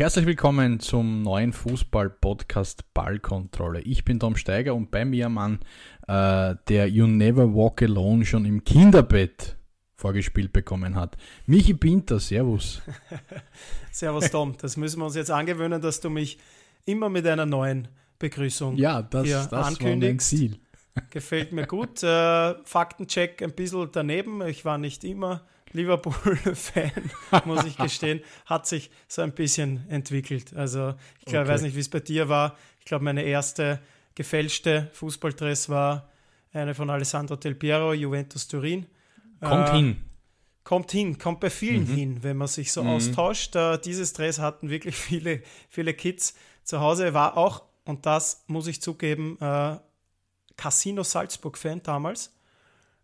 herzlich willkommen zum neuen Fußball-Podcast Ballkontrolle. Ich bin Tom Steiger und bei mir Mann, äh, der You Never Walk Alone schon im Kinderbett vorgespielt bekommen hat. Michi Pinter, Servus. servus Tom, das müssen wir uns jetzt angewöhnen, dass du mich immer mit einer neuen Begrüßung ja, das, hier das ankündigst. War mein Ziel. Gefällt mir gut. Äh, Faktencheck ein bisschen daneben. Ich war nicht immer Liverpool-Fan, muss ich gestehen. Hat sich so ein bisschen entwickelt. Also ich glaube, okay. weiß nicht, wie es bei dir war. Ich glaube, meine erste gefälschte Fußballdress war eine von Alessandro Del Piero, Juventus Turin. Kommt äh, hin. Kommt hin, kommt bei vielen mhm. hin, wenn man sich so mhm. austauscht. Äh, dieses Dress hatten wirklich viele, viele Kids zu Hause. War auch, und das muss ich zugeben, äh, Casino Salzburg-Fan damals.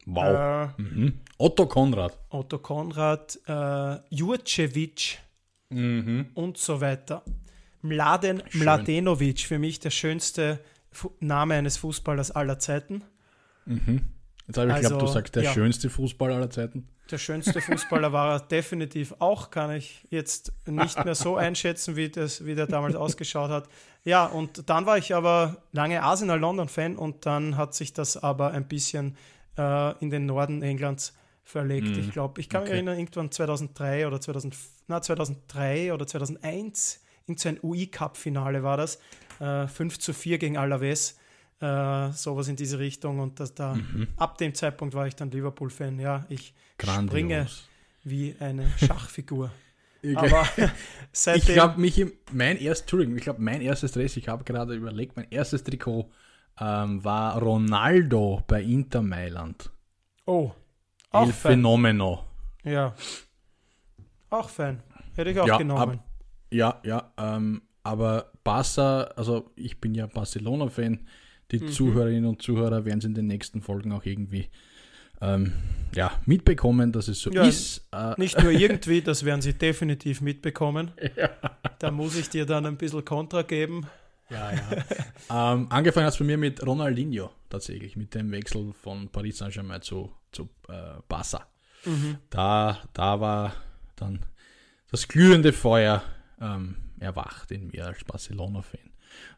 Wow. Äh, mhm. Otto Konrad. Otto Konrad, äh, Jurcevic mhm. und so weiter. Mladen Schön. Mladenovic, für mich der schönste Fu Name eines Fußballers aller Zeiten. Mhm. Jetzt habe ich also, geglaubt, du sagst der ja, schönste Fußballer aller Zeiten. Der schönste Fußballer war er definitiv auch, kann ich jetzt nicht mehr so einschätzen, wie, das, wie der damals ausgeschaut hat. Ja, und dann war ich aber lange Arsenal-London-Fan und dann hat sich das aber ein bisschen äh, in den Norden Englands verlegt. Mhm. Ich glaube, ich kann okay. mich erinnern, irgendwann 2003 oder 2000, na, 2003 oder 2001, in so ein UI-Cup-Finale war das, äh, 5 zu 4 gegen Alaves äh, sowas in diese Richtung. Und das, da, mhm. ab dem Zeitpunkt war ich dann Liverpool-Fan. Ja, ich Grandios. springe wie eine Schachfigur. Aber seitdem. Ich glaube, mich mein erst, Entschuldigung, ich glaube, mein erstes Dress, ich habe gerade überlegt, mein erstes Trikot ähm, war Ronaldo bei Inter Mailand. Oh. Auch El Fan. Fenomeno. Ja. Auch Fan. Hätte ich auch ja, genommen. Ab, ja, ja. Ähm, aber Barca, also ich bin ja Barcelona-Fan. Die mhm. Zuhörerinnen und Zuhörer werden es in den nächsten Folgen auch irgendwie ähm, ja, mitbekommen, dass es so ja, ist. Äh, nicht nur irgendwie, das werden sie definitiv mitbekommen. Ja. Da muss ich dir dann ein bisschen Kontra geben. Ja, ja. ähm, angefangen hat es bei mir mit Ronaldinho tatsächlich, mit dem Wechsel von Paris Saint-Germain zu, zu äh, Barca. Mhm. Da, da war dann das glühende Feuer ähm, erwacht in mir als Barcelona-Fan.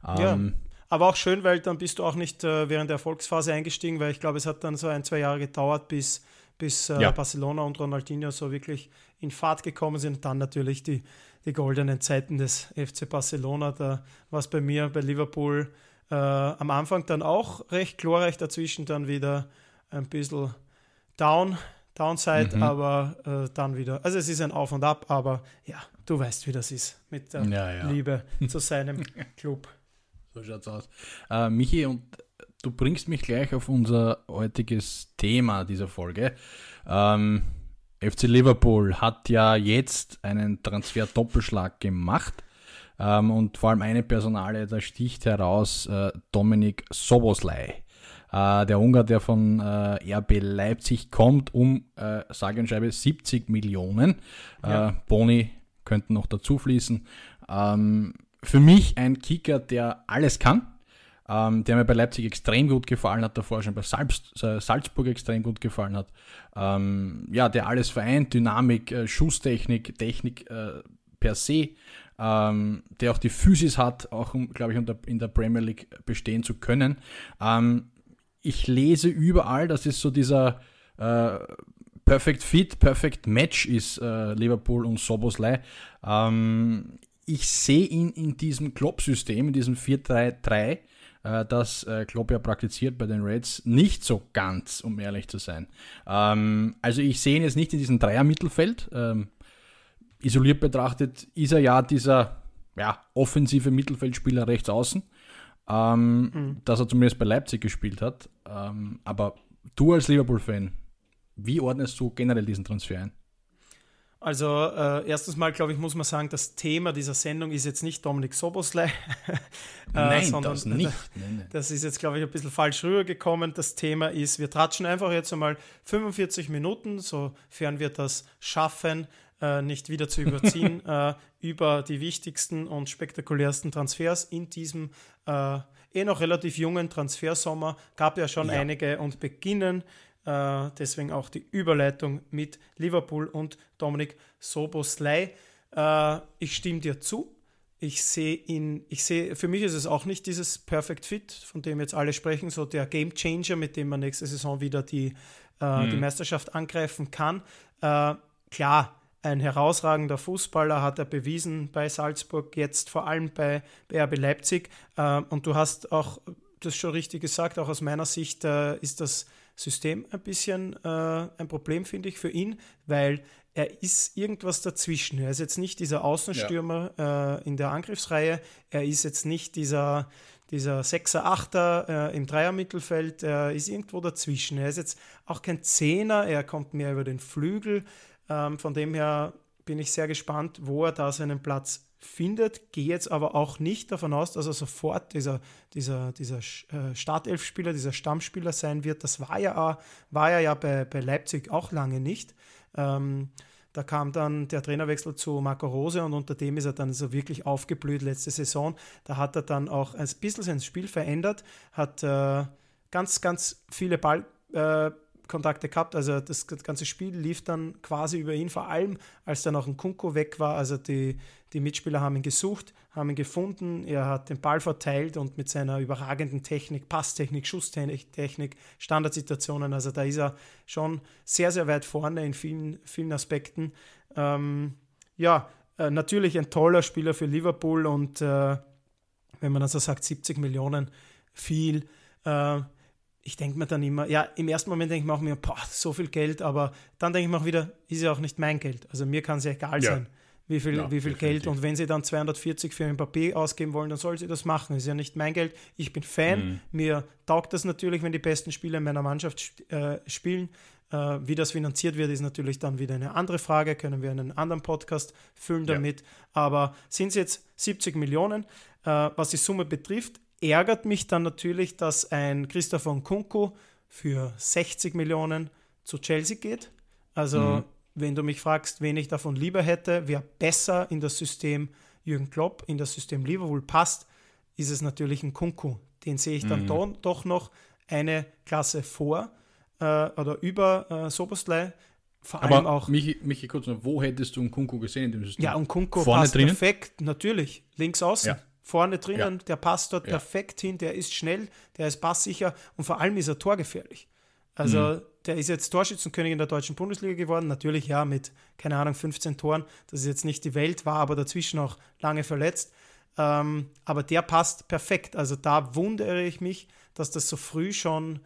Ähm, ja. Aber auch schön, weil dann bist du auch nicht äh, während der Erfolgsphase eingestiegen, weil ich glaube, es hat dann so ein, zwei Jahre gedauert, bis, bis äh, ja. Barcelona und Ronaldinho so wirklich in Fahrt gekommen sind. Und dann natürlich die, die goldenen Zeiten des FC Barcelona. Da war es bei mir, bei Liverpool äh, am Anfang dann auch recht glorreich, dazwischen dann wieder ein bisschen down, Downside, mhm. aber äh, dann wieder. Also es ist ein Auf und Ab, aber ja, du weißt, wie das ist mit der ja, ja. Liebe zu seinem Club. So schaut's aus. Äh, Michi, und du bringst mich gleich auf unser heutiges Thema dieser Folge. Ähm, FC Liverpool hat ja jetzt einen Transfer-Doppelschlag gemacht. Ähm, und vor allem eine Personale, da sticht heraus äh, Dominik Soboslai. Äh, der Ungar, der von äh, RB Leipzig kommt, um äh, sage und schreibe 70 Millionen. Ja. Boni könnten noch dazu fließen. Ähm, für mich ein Kicker, der alles kann, ähm, der mir bei Leipzig extrem gut gefallen hat, davor schon bei Salz, äh, Salzburg extrem gut gefallen hat. Ähm, ja, der alles vereint, Dynamik, äh, Schusstechnik, Technik äh, per se, ähm, der auch die Physis hat, auch um, glaube ich, in der Premier League bestehen zu können. Ähm, ich lese überall, dass es so dieser äh, Perfect Fit, Perfect Match ist, äh, Liverpool und Soboslai. Ähm, ich sehe ihn in diesem Klopp-System, in diesem 4-3-3, äh, das äh, Klopp ja praktiziert bei den Reds, nicht so ganz, um ehrlich zu sein. Ähm, also ich sehe ihn jetzt nicht in diesem Dreier-Mittelfeld. Ähm, isoliert betrachtet ist er ja dieser ja, offensive Mittelfeldspieler rechts außen, ähm, mhm. dass er zumindest bei Leipzig gespielt hat. Ähm, aber du als Liverpool-Fan, wie ordnest du generell diesen Transfer ein? Also äh, erstens mal, glaube ich, muss man sagen, das Thema dieser Sendung ist jetzt nicht Dominik Soboslei, äh, Nein, sondern das nicht. Nein, nein. das ist jetzt, glaube ich, ein bisschen falsch rübergekommen. Das Thema ist, wir tratschen einfach jetzt einmal 45 Minuten, sofern wir das schaffen, äh, nicht wieder zu überziehen, äh, über die wichtigsten und spektakulärsten Transfers in diesem äh, eh noch relativ jungen Transfersommer. Gab ja schon ja. einige und beginnen äh, deswegen auch die Überleitung mit Liverpool und Dominik Soboslai. Äh, ich stimme dir zu. Ich sehe ihn, ich sehe, für mich ist es auch nicht dieses Perfect Fit, von dem jetzt alle sprechen, so der Game Changer, mit dem man nächste Saison wieder die, äh, mhm. die Meisterschaft angreifen kann. Äh, klar, ein herausragender Fußballer hat er bewiesen bei Salzburg, jetzt vor allem bei, bei RB Leipzig. Äh, und du hast auch das schon richtig gesagt, auch aus meiner Sicht äh, ist das System ein bisschen äh, ein Problem, finde ich, für ihn, weil er ist irgendwas dazwischen. Er ist jetzt nicht dieser Außenstürmer ja. äh, in der Angriffsreihe. Er ist jetzt nicht dieser, dieser Sechser, Achter äh, im Dreiermittelfeld. Er ist irgendwo dazwischen. Er ist jetzt auch kein Zehner. Er kommt mehr über den Flügel. Ähm, von dem her bin ich sehr gespannt, wo er da seinen Platz findet. Gehe jetzt aber auch nicht davon aus, dass er sofort dieser, dieser, dieser äh, Startelfspieler, dieser Stammspieler sein wird. Das war ja, war ja, ja bei, bei Leipzig auch lange nicht. Ähm, da kam dann der Trainerwechsel zu Marco Rose und unter dem ist er dann so wirklich aufgeblüht letzte Saison. Da hat er dann auch ein bisschen sein Spiel verändert, hat äh, ganz, ganz viele Ballkontakte äh, gehabt. Also das ganze Spiel lief dann quasi über ihn, vor allem als dann auch ein Kunko weg war. Also die, die Mitspieler haben ihn gesucht, haben ihn gefunden. Er hat den Ball verteilt und mit seiner überragenden Technik, Passtechnik, Schusstechnik, Standardsituationen, also da ist er schon sehr, sehr weit vorne in vielen, vielen Aspekten. Ähm, ja, äh, natürlich ein toller Spieler für Liverpool und äh, wenn man also sagt, 70 Millionen, viel. Äh, ich denke mir dann immer, ja, im ersten Moment denke ich mir auch mir, boah, so viel Geld, aber dann denke ich mir auch wieder, ist ja auch nicht mein Geld. Also mir kann es ja egal ja. sein wie viel, ja, wie viel Geld. Und wenn sie dann 240 für ein Papier ausgeben wollen, dann soll sie das machen. Ist ja nicht mein Geld. Ich bin Fan. Mhm. Mir taugt das natürlich, wenn die besten Spieler in meiner Mannschaft äh, spielen. Äh, wie das finanziert wird, ist natürlich dann wieder eine andere Frage. Können wir einen anderen Podcast füllen damit. Ja. Aber sind es jetzt 70 Millionen? Äh, was die Summe betrifft, ärgert mich dann natürlich, dass ein Christopher Nkunku für 60 Millionen zu Chelsea geht. Also mhm wenn du mich fragst, wen ich davon lieber hätte, wer besser in das System Jürgen Klopp, in das System Liverpool passt, ist es natürlich ein Kunku. Den sehe ich dann mhm. do, doch noch eine Klasse vor äh, oder über äh, Soboslai. Vor Aber allem auch. Michi, Michi, kurz noch, wo hättest du einen Kunku gesehen in dem System? Ja, und Kunku Vorne passt drinnen? perfekt, natürlich. Links außen. Ja. Vorne drinnen, ja. der passt dort ja. perfekt hin, der ist schnell, der ist passsicher und vor allem ist er torgefährlich. Also mhm. der ist jetzt Torschützenkönig in der deutschen Bundesliga geworden. Natürlich ja mit, keine Ahnung, 15 Toren. Das ist jetzt nicht die Welt, war aber dazwischen auch lange verletzt. Ähm, aber der passt perfekt. Also da wundere ich mich, dass das so früh schon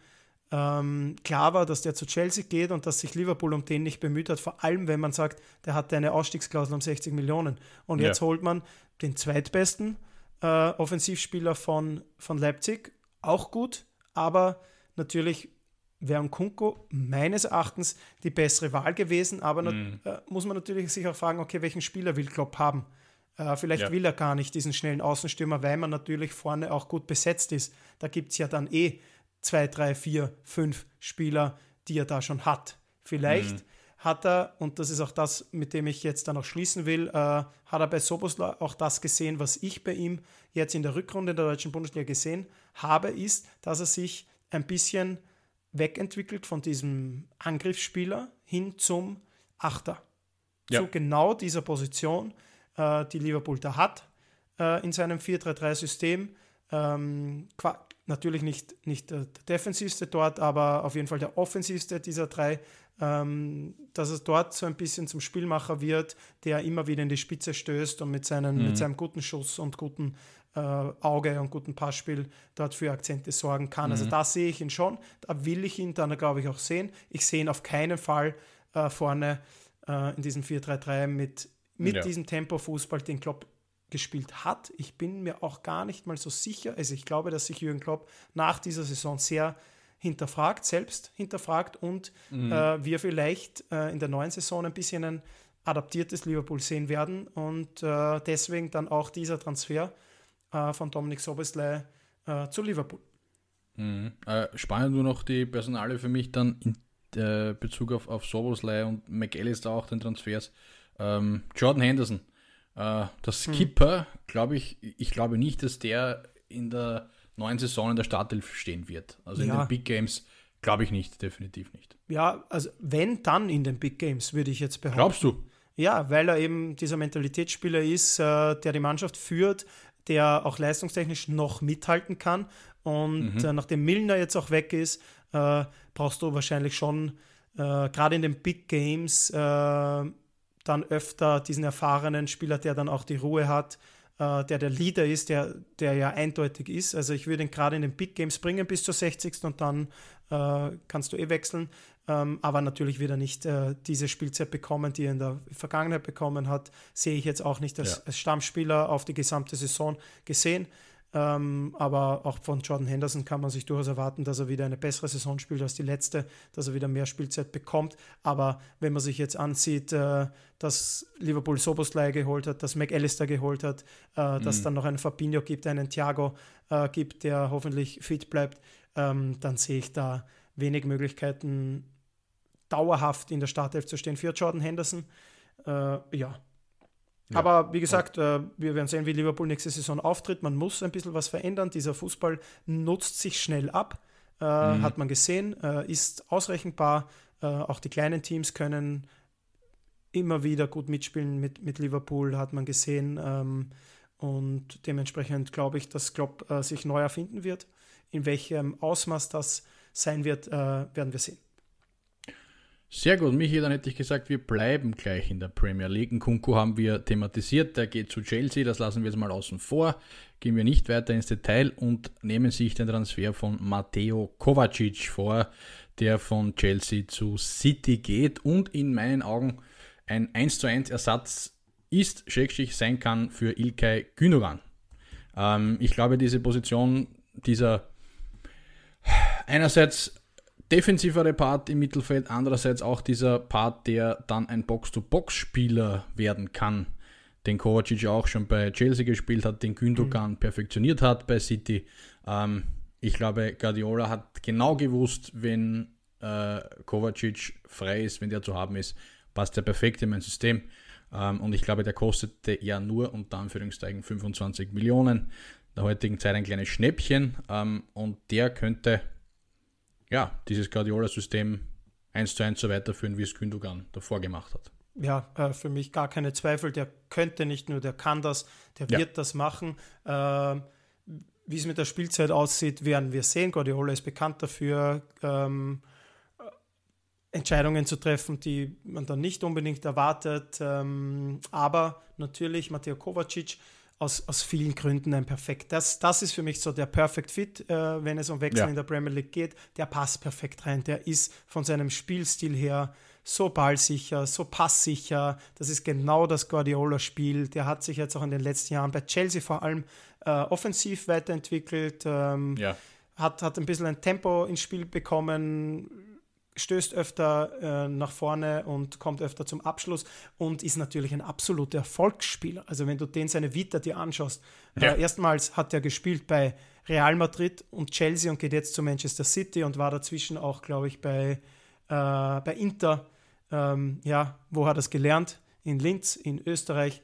ähm, klar war, dass der zu Chelsea geht und dass sich Liverpool um den nicht bemüht hat. Vor allem, wenn man sagt, der hatte eine Ausstiegsklausel um 60 Millionen. Und ja. jetzt holt man den zweitbesten äh, Offensivspieler von, von Leipzig. Auch gut, aber natürlich wäre Kunko meines Erachtens die bessere Wahl gewesen, aber mm. äh, muss man natürlich sich auch fragen, okay, welchen Spieler will Klopp haben? Äh, vielleicht ja. will er gar nicht diesen schnellen Außenstürmer, weil man natürlich vorne auch gut besetzt ist. Da gibt es ja dann eh zwei, drei, vier, fünf Spieler, die er da schon hat. Vielleicht mm. hat er, und das ist auch das, mit dem ich jetzt dann noch schließen will, äh, hat er bei Sobosla auch das gesehen, was ich bei ihm jetzt in der Rückrunde der deutschen Bundesliga gesehen habe, ist, dass er sich ein bisschen wegentwickelt von diesem Angriffsspieler hin zum Achter. Ja. Zu genau dieser Position, äh, die Liverpool da hat äh, in seinem 4-3-3-System. Ähm, natürlich nicht, nicht der defensivste dort, aber auf jeden Fall der offensivste dieser drei. Ähm, dass es dort so ein bisschen zum Spielmacher wird, der immer wieder in die Spitze stößt und mit, seinen, mhm. mit seinem guten Schuss und guten äh, Auge und guten Passspiel dort für Akzente sorgen kann. Also mhm. Also da sehe ich ihn schon, da will ich ihn dann, glaube ich, auch sehen. Ich sehe ihn auf keinen Fall äh, vorne äh, in diesem 4-3-3 mit, mit ja. diesem Tempo-Fußball, den Klopp gespielt hat. Ich bin mir auch gar nicht mal so sicher. Also ich glaube, dass sich Jürgen Klopp nach dieser Saison sehr hinterfragt, selbst hinterfragt und mhm. äh, wir vielleicht äh, in der neuen Saison ein bisschen ein adaptiertes Liverpool sehen werden und äh, deswegen dann auch dieser Transfer äh, von Dominik Sobesley äh, zu Liverpool. Mhm. Äh, spannend nur noch die Personale für mich dann in äh, Bezug auf, auf Soboslei und McAllister auch den Transfers. Ähm, Jordan Henderson, äh, der mhm. Skipper, mhm. glaube ich, ich glaube nicht, dass der in der neuen Saison in der Startelf stehen wird. Also in den Big Games glaube ich nicht, definitiv nicht. Ja, also wenn dann in den Big Games, würde ich jetzt behaupten. Glaubst du? ja, weil er eben dieser Mentalitätsspieler ist, der die Mannschaft führt, der auch leistungstechnisch noch mithalten kann. Und mhm. äh, nachdem Milner jetzt auch weg ist, äh, brauchst du wahrscheinlich schon, äh, gerade in den Big Games, äh, dann öfter diesen erfahrenen Spieler, der dann auch die Ruhe hat, äh, der der Leader ist, der, der ja eindeutig ist. Also ich würde ihn gerade in den Big Games bringen bis zur 60. und dann äh, kannst du eh wechseln. Ähm, aber natürlich wird er nicht äh, diese Spielzeit bekommen, die er in der Vergangenheit bekommen hat. Sehe ich jetzt auch nicht als, ja. als Stammspieler auf die gesamte Saison gesehen. Ähm, aber auch von Jordan Henderson kann man sich durchaus erwarten, dass er wieder eine bessere Saison spielt als die letzte, dass er wieder mehr Spielzeit bekommt. Aber wenn man sich jetzt ansieht, äh, dass Liverpool Soboslai geholt hat, dass McAllister geholt hat, äh, mhm. dass dann noch einen Fabinho gibt, einen Thiago äh, gibt, der hoffentlich fit bleibt, ähm, dann sehe ich da wenig Möglichkeiten, dauerhaft in der Startelf zu stehen für Jordan Henderson. Äh, ja, ja. Aber wie gesagt, äh, wir werden sehen, wie Liverpool nächste Saison auftritt. Man muss ein bisschen was verändern. Dieser Fußball nutzt sich schnell ab, äh, mhm. hat man gesehen, äh, ist ausrechenbar. Äh, auch die kleinen Teams können immer wieder gut mitspielen mit, mit Liverpool, hat man gesehen. Ähm, und dementsprechend glaube ich, dass Klopp sich neu erfinden wird. In welchem Ausmaß das sein wird, werden wir sehen. Sehr gut, Michi, dann hätte ich gesagt, wir bleiben gleich in der Premier League. Kunku haben wir thematisiert, der geht zu Chelsea, das lassen wir jetzt mal außen vor. Gehen wir nicht weiter ins Detail und nehmen sich den Transfer von Matteo Kovacic vor, der von Chelsea zu City geht und in meinen Augen ein 1 zu 1 Ersatz ist, schrägstrich sein kann für Ilkay Gündogan. Ähm, ich glaube, diese Position dieser einerseits defensivere Part im Mittelfeld, andererseits auch dieser Part, der dann ein Box-to-Box-Spieler werden kann, den Kovacic auch schon bei Chelsea gespielt hat, den Gündogan mhm. perfektioniert hat bei City. Ähm, ich glaube, Guardiola hat genau gewusst, wenn äh, Kovacic frei ist, wenn der zu haben ist, passt er perfekt in mein System. Ähm, und ich glaube, der kostete ja nur unter Anführungszeichen 25 Millionen. In der heutigen Zeit ein kleines Schnäppchen. Ähm, und der könnte ja, dieses Guardiola-System eins zu eins so weiterführen, wie es Gündogan davor gemacht hat. Ja, äh, für mich gar keine Zweifel. Der könnte nicht nur, der kann das, der ja. wird das machen. Äh, wie es mit der Spielzeit aussieht, werden wir sehen. Guardiola ist bekannt dafür, ähm, Entscheidungen zu treffen, die man dann nicht unbedingt erwartet. Ähm, aber natürlich, Matteo Kovacic aus, aus vielen Gründen ein perfekt. Das, das ist für mich so der Perfect Fit, äh, wenn es um Wechsel ja. in der Premier League geht. Der passt perfekt rein. Der ist von seinem Spielstil her so ballsicher, so passsicher. Das ist genau das Guardiola-Spiel. Der hat sich jetzt auch in den letzten Jahren bei Chelsea vor allem äh, offensiv weiterentwickelt. Ähm, ja. hat, hat ein bisschen ein Tempo ins Spiel bekommen stößt öfter äh, nach vorne und kommt öfter zum Abschluss und ist natürlich ein absoluter Erfolgsspieler. Also wenn du den seine Vita dir anschaust, ja. äh, erstmals hat er gespielt bei Real Madrid und Chelsea und geht jetzt zu Manchester City und war dazwischen auch, glaube ich, bei, äh, bei Inter. Ähm, ja, wo hat er es gelernt? In Linz, in Österreich.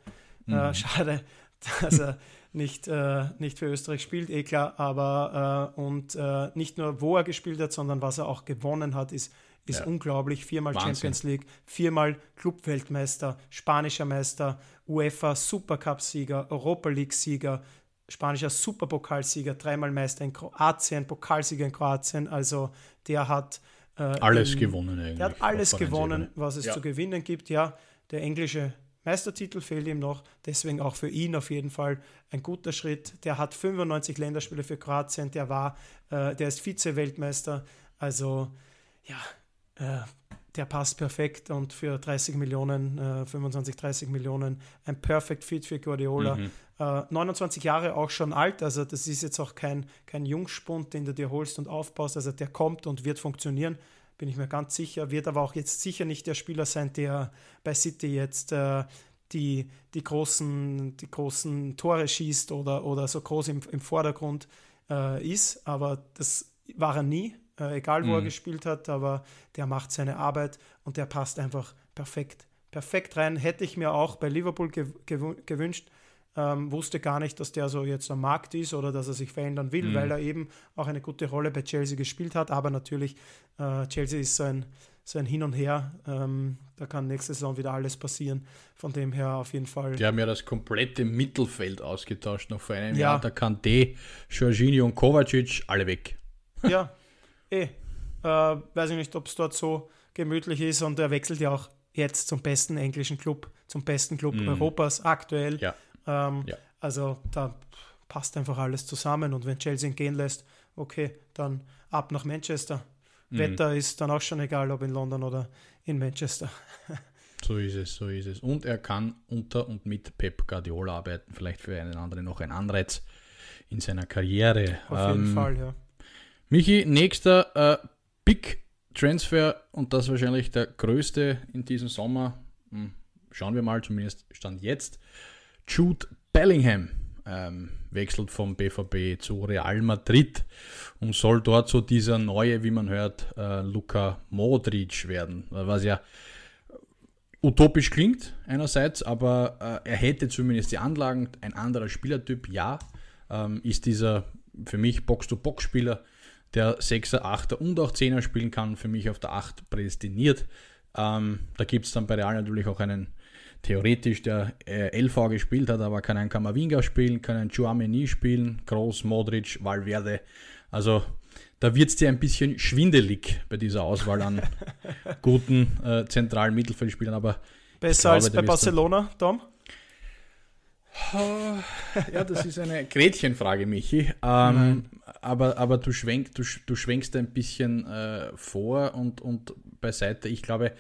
Äh, mhm. schade, dass er nicht, äh, nicht für Österreich spielt, eh klar, aber äh, und äh, nicht nur wo er gespielt hat, sondern was er auch gewonnen hat, ist, ist ja. unglaublich. Viermal Wahnsinn. Champions League, viermal Clubweltmeister, spanischer Meister, UEFA Supercup-Sieger, Europa League-Sieger, spanischer Superpokalsieger, dreimal Meister in Kroatien, Pokalsieger in Kroatien. Also der hat äh, alles in, gewonnen eigentlich. Der hat alles gewonnen, was es ja. zu gewinnen gibt. Ja, der englische Meistertitel fehlt ihm noch, deswegen auch für ihn auf jeden Fall ein guter Schritt. Der hat 95 Länderspiele für Kroatien, der war, äh, der ist Vize-Weltmeister, also ja, äh, der passt perfekt. Und für 30 Millionen, äh, 25, 30 Millionen ein Perfect Fit für Guardiola. Mhm. 29 äh, Jahre auch schon alt, also das ist jetzt auch kein, kein Jungspund, den du dir holst und aufbaust, also der kommt und wird funktionieren bin ich mir ganz sicher. Wird aber auch jetzt sicher nicht der Spieler sein, der bei City jetzt äh, die, die, großen, die großen Tore schießt oder, oder so groß im, im Vordergrund äh, ist. Aber das war er nie, äh, egal wo mhm. er gespielt hat. Aber der macht seine Arbeit und der passt einfach perfekt, perfekt rein. Hätte ich mir auch bei Liverpool gew gewünscht. Ähm, wusste gar nicht, dass der so jetzt am Markt ist oder dass er sich verändern will, mhm. weil er eben auch eine gute Rolle bei Chelsea gespielt hat. Aber natürlich, äh, Chelsea ist so ein, Hin und Her. Ähm, da kann nächste Saison wieder alles passieren. Von dem her auf jeden Fall. Die haben ja das komplette Mittelfeld ausgetauscht noch vor einem ja. Jahr. Da kann D, Jorginho und Kovacic alle weg. Ja, eh. Äh, weiß ich nicht, ob es dort so gemütlich ist und er wechselt ja auch jetzt zum besten englischen Club, zum besten Club mm. Europas aktuell. Ja. Ähm, ja. Also da passt einfach alles zusammen und wenn Chelsea ihn gehen lässt, okay, dann ab nach Manchester. Mm. Wetter ist dann auch schon egal, ob in London oder in Manchester. So ist es, so ist es. Und er kann unter und mit Pep Guardiola arbeiten, vielleicht für einen anderen noch ein Anreiz in seiner Karriere. Auf jeden ähm, Fall, ja. Michi, nächster äh, Big Transfer und das wahrscheinlich der größte in diesem Sommer. Hm, schauen wir mal, zumindest stand jetzt. Jude Bellingham ähm, wechselt vom BVB zu Real Madrid und soll dort so dieser neue, wie man hört, äh, Luka Modric werden. Was ja utopisch klingt einerseits, aber äh, er hätte zumindest die Anlagen, ein anderer Spielertyp, ja, ähm, ist dieser für mich Box-to-Box-Spieler, der 6er, 8er und auch 10er spielen kann, für mich auf der 8 prädestiniert. Ähm, da gibt es dann bei Real natürlich auch einen theoretisch, der äh, LV gespielt hat, aber kann einen Kamavinga spielen, kann einen Chouameni spielen, Groß, Modric, Valverde. Also da wird es dir ein bisschen schwindelig bei dieser Auswahl an guten äh, zentralen Mittelfeldspielern. Aber Besser glaube, als bei Barcelona, Tom? Ja, das ist eine Gretchenfrage, Michi. Ähm, aber aber du, schwenk, du, du schwenkst ein bisschen äh, vor und, und beiseite. Ich glaube,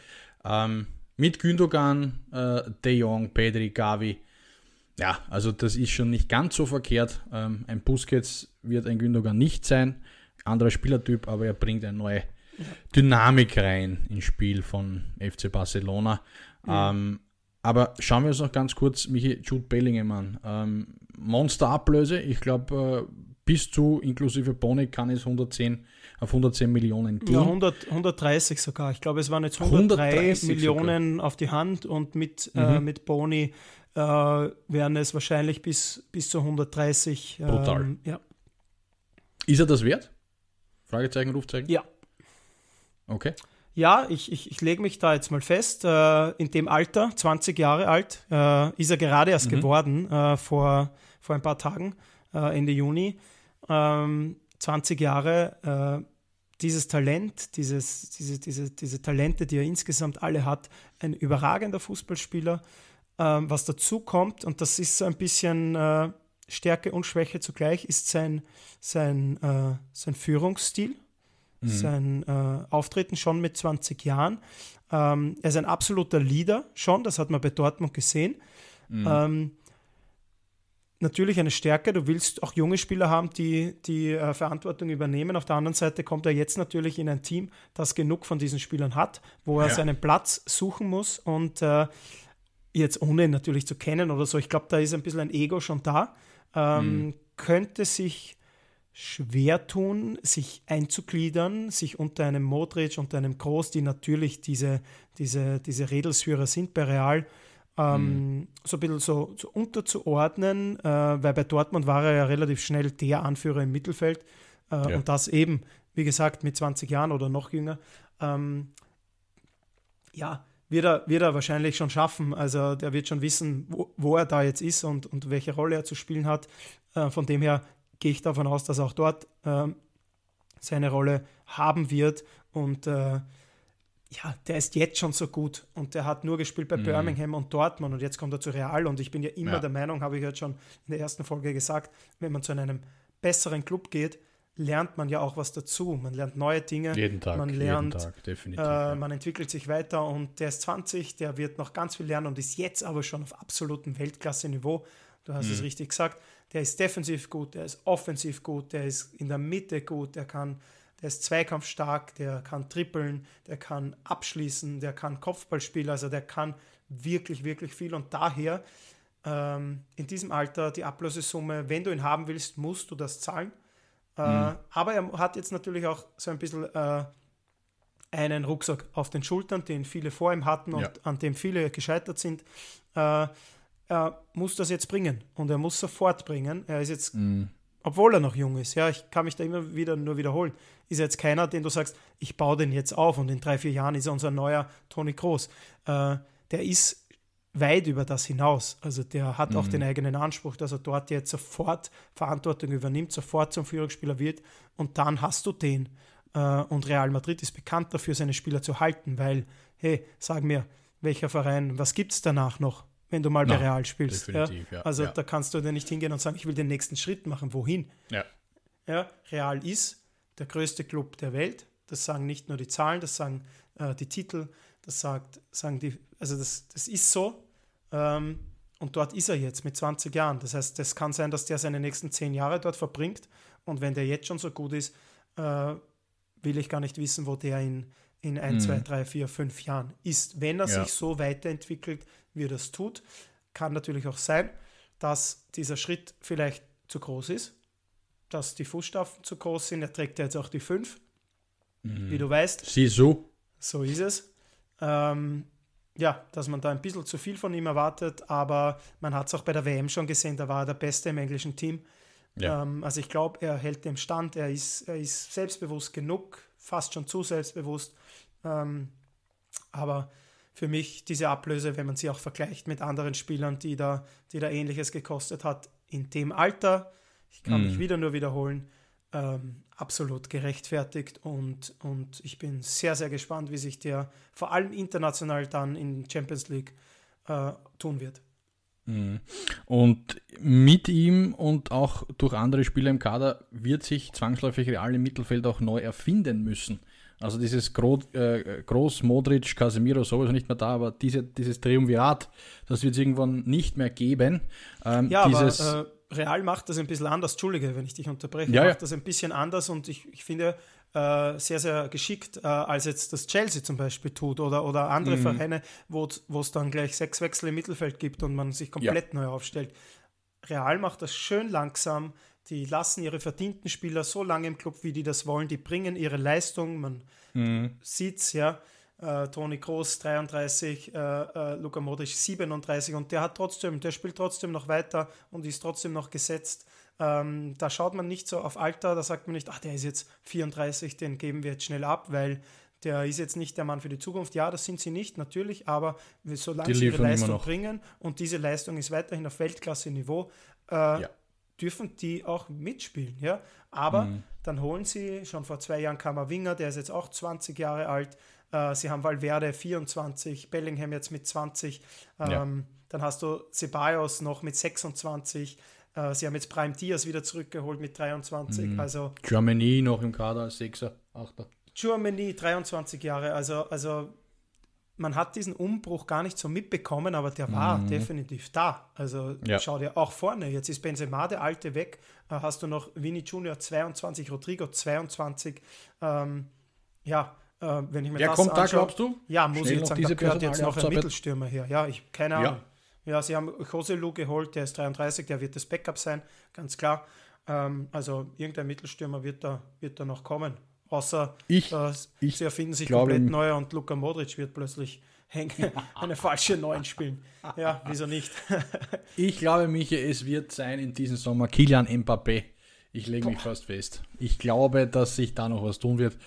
ähm, mit Gündogan, äh, De Jong, Pedri, Gavi, ja, also das ist schon nicht ganz so verkehrt. Ähm, ein Busquets wird ein Gündogan nicht sein anderer Spielertyp, aber er bringt eine neue Dynamik rein ins Spiel von FC Barcelona. Mhm. Ähm, aber schauen wir uns noch ganz kurz Michi Jude Bellingham an. Ähm, Monsterablöse, ich glaube, äh, bis zu inklusive Boni kann es 110 auf 110 Millionen gehen. Ja, 100, 130 sogar. Ich glaube, es waren jetzt 103 Millionen sogar. auf die Hand und mit, äh, mhm. äh, mit Boni äh, wären es wahrscheinlich bis, bis zu 130. Brutal. Ähm, ja. Ist er das wert? Fragezeichen, Rufzeichen? Ja. Okay. Ja, ich, ich, ich lege mich da jetzt mal fest. Äh, in dem Alter, 20 Jahre alt, äh, ist er gerade erst mhm. geworden, äh, vor, vor ein paar Tagen, äh, Ende Juni. Ähm, 20 Jahre, äh, dieses Talent, dieses, diese, diese, diese Talente, die er insgesamt alle hat, ein überragender Fußballspieler. Ähm, was dazu kommt, und das ist so ein bisschen äh, Stärke und Schwäche zugleich ist sein, sein, äh, sein Führungsstil, mhm. sein äh, Auftreten schon mit 20 Jahren. Ähm, er ist ein absoluter Leader schon, das hat man bei Dortmund gesehen. Mhm. Ähm, natürlich eine Stärke, du willst auch junge Spieler haben, die die äh, Verantwortung übernehmen. Auf der anderen Seite kommt er jetzt natürlich in ein Team, das genug von diesen Spielern hat, wo er ja. seinen Platz suchen muss und äh, jetzt ohne ihn natürlich zu kennen oder so, ich glaube, da ist ein bisschen ein Ego schon da ähm, mhm. könnte sich schwer tun, sich einzugliedern, sich unter einem Modric, unter einem Groß, die natürlich diese, diese, diese Redelsführer sind bei Real, ähm, mhm. so ein bisschen so, so unterzuordnen, äh, weil bei Dortmund war er ja relativ schnell der Anführer im Mittelfeld äh, ja. und das eben, wie gesagt, mit 20 Jahren oder noch jünger. Ähm, ja, wird er, wird er wahrscheinlich schon schaffen. Also der wird schon wissen, wo, wo er da jetzt ist und, und welche Rolle er zu spielen hat. Äh, von dem her gehe ich davon aus, dass er auch dort äh, seine Rolle haben wird. Und äh, ja, der ist jetzt schon so gut und der hat nur gespielt bei mhm. Birmingham und Dortmund und jetzt kommt er zu Real und ich bin ja immer ja. der Meinung, habe ich jetzt schon in der ersten Folge gesagt, wenn man zu einem besseren Club geht, lernt man ja auch was dazu. Man lernt neue Dinge. Jeden Tag. Man lernt, Tag, definitiv. Äh, ja. Man entwickelt sich weiter und der ist 20, der wird noch ganz viel lernen und ist jetzt aber schon auf absolutem Weltklasse-Niveau. Du hast mhm. es richtig gesagt. Der ist defensiv gut, der ist offensiv gut, der ist in der Mitte gut, der kann, der ist zweikampfstark, der kann trippeln, der kann abschließen, der kann Kopfball spielen, also der kann wirklich, wirklich viel und daher ähm, in diesem Alter die Ablösesumme, wenn du ihn haben willst, musst du das zahlen. Äh, mhm. Aber er hat jetzt natürlich auch so ein bisschen äh, einen Rucksack auf den Schultern, den viele vor ihm hatten und ja. an dem viele gescheitert sind. Äh, er muss das jetzt bringen und er muss sofort bringen. Er ist jetzt mhm. Obwohl er noch jung ist. Ja, ich kann mich da immer wieder nur wiederholen. Ist jetzt keiner, den du sagst, ich baue den jetzt auf und in drei, vier Jahren ist er unser neuer Toni Groß. Äh, der ist weit über das hinaus. Also der hat auch mhm. den eigenen Anspruch, dass er dort jetzt sofort Verantwortung übernimmt, sofort zum Führungsspieler wird und dann hast du den. Äh, und Real Madrid ist bekannt dafür, seine Spieler zu halten, weil, hey, sag mir, welcher Verein, was gibt es danach noch, wenn du mal Na, bei Real spielst? Ja? Ja. Also ja. da kannst du dir nicht hingehen und sagen, ich will den nächsten Schritt machen. Wohin? Ja. Ja, Real ist der größte Club der Welt. Das sagen nicht nur die Zahlen, das sagen äh, die Titel, das sagt, sagen die, also das, das ist so. Ähm, und dort ist er jetzt mit 20 Jahren. Das heißt, es kann sein, dass der seine nächsten 10 Jahre dort verbringt. Und wenn der jetzt schon so gut ist, äh, will ich gar nicht wissen, wo der in, in 1, 2, 3, 4, 5 Jahren ist. Wenn er ja. sich so weiterentwickelt, wie er das tut, kann natürlich auch sein, dass dieser Schritt vielleicht zu groß ist, dass die Fußstapfen zu groß sind. Er trägt ja jetzt auch die 5, mhm. wie du weißt. Sieh so. So ist es. Ähm, ja, dass man da ein bisschen zu viel von ihm erwartet, aber man hat es auch bei der WM schon gesehen, da war er der Beste im englischen Team. Ja. Ähm, also ich glaube, er hält dem Stand, er ist, er ist selbstbewusst genug, fast schon zu selbstbewusst. Ähm, aber für mich diese Ablöse, wenn man sie auch vergleicht mit anderen Spielern, die da, die da ähnliches gekostet hat, in dem Alter, ich kann mm. mich mhm. wieder nur wiederholen, ähm, absolut gerechtfertigt und, und ich bin sehr, sehr gespannt, wie sich der vor allem international dann in Champions League äh, tun wird. Mhm. Und mit ihm und auch durch andere Spieler im Kader wird sich zwangsläufig Real im Mittelfeld auch neu erfinden müssen. Also dieses Gro äh, Groß, Modric, Casemiro sowieso nicht mehr da, aber diese, dieses Triumvirat, das wird es irgendwann nicht mehr geben. Ähm, ja, dieses, aber äh, Real macht das ein bisschen anders, Entschuldige, wenn ich dich unterbreche, ja, macht ja. das ein bisschen anders und ich, ich finde äh, sehr, sehr geschickt, äh, als jetzt das Chelsea zum Beispiel tut oder, oder andere mhm. Vereine, wo es dann gleich sechs Wechsel im Mittelfeld gibt und man sich komplett ja. neu aufstellt. Real macht das schön langsam, die lassen ihre verdienten Spieler so lange im Club, wie die das wollen, die bringen ihre Leistung, man mhm. sieht es ja, äh, Toni Groß 33, äh, äh, Luka Modric 37 und der hat trotzdem, der spielt trotzdem noch weiter und ist trotzdem noch gesetzt. Ähm, da schaut man nicht so auf Alter, da sagt man nicht, ach, der ist jetzt 34, den geben wir jetzt schnell ab, weil der ist jetzt nicht der Mann für die Zukunft. Ja, das sind sie nicht, natürlich, aber solange sie ihre Leistung bringen und diese Leistung ist weiterhin auf Weltklasse-Niveau, äh, ja. Dürfen die auch mitspielen. Ja? Aber mhm. dann holen sie, schon vor zwei Jahren Kammerwinger, der ist jetzt auch 20 Jahre alt, äh, sie haben Valverde 24, Bellingham jetzt mit 20. Ähm, ja. Dann hast du Ceballos noch mit 26. Äh, sie haben jetzt Prime Diaz wieder zurückgeholt mit 23. Mhm. Also Germany noch im Kader als Sechser, Achter. Germany 23 Jahre. Also, also man hat diesen Umbruch gar nicht so mitbekommen, aber der war mhm. definitiv da. Also ja. schau dir auch vorne, jetzt ist Benzema der Alte weg, äh, hast du noch Vini Junior 22, Rodrigo 22. Ähm, ja, äh, wenn ich mir Wer das kommt anschaue, da, glaubst du? Ja, muss Schnell ich jetzt sagen, da gehört jetzt noch ein Mittelstürmer her. Ja, ich, keine Ahnung. Ja. ja, sie haben Joselu geholt, der ist 33, der wird das Backup sein, ganz klar. Ähm, also irgendein Mittelstürmer wird da, wird da noch kommen. Außer ich, äh, ich sie erfinden sich komplett neu und Luka Modric wird plötzlich hängen, eine falsche Neun spielen. Ja, wieso nicht? ich glaube, Michi, es wird sein in diesem Sommer Kilian Mbappé. Ich lege mich fast fest. Ich glaube, dass sich da noch was tun wird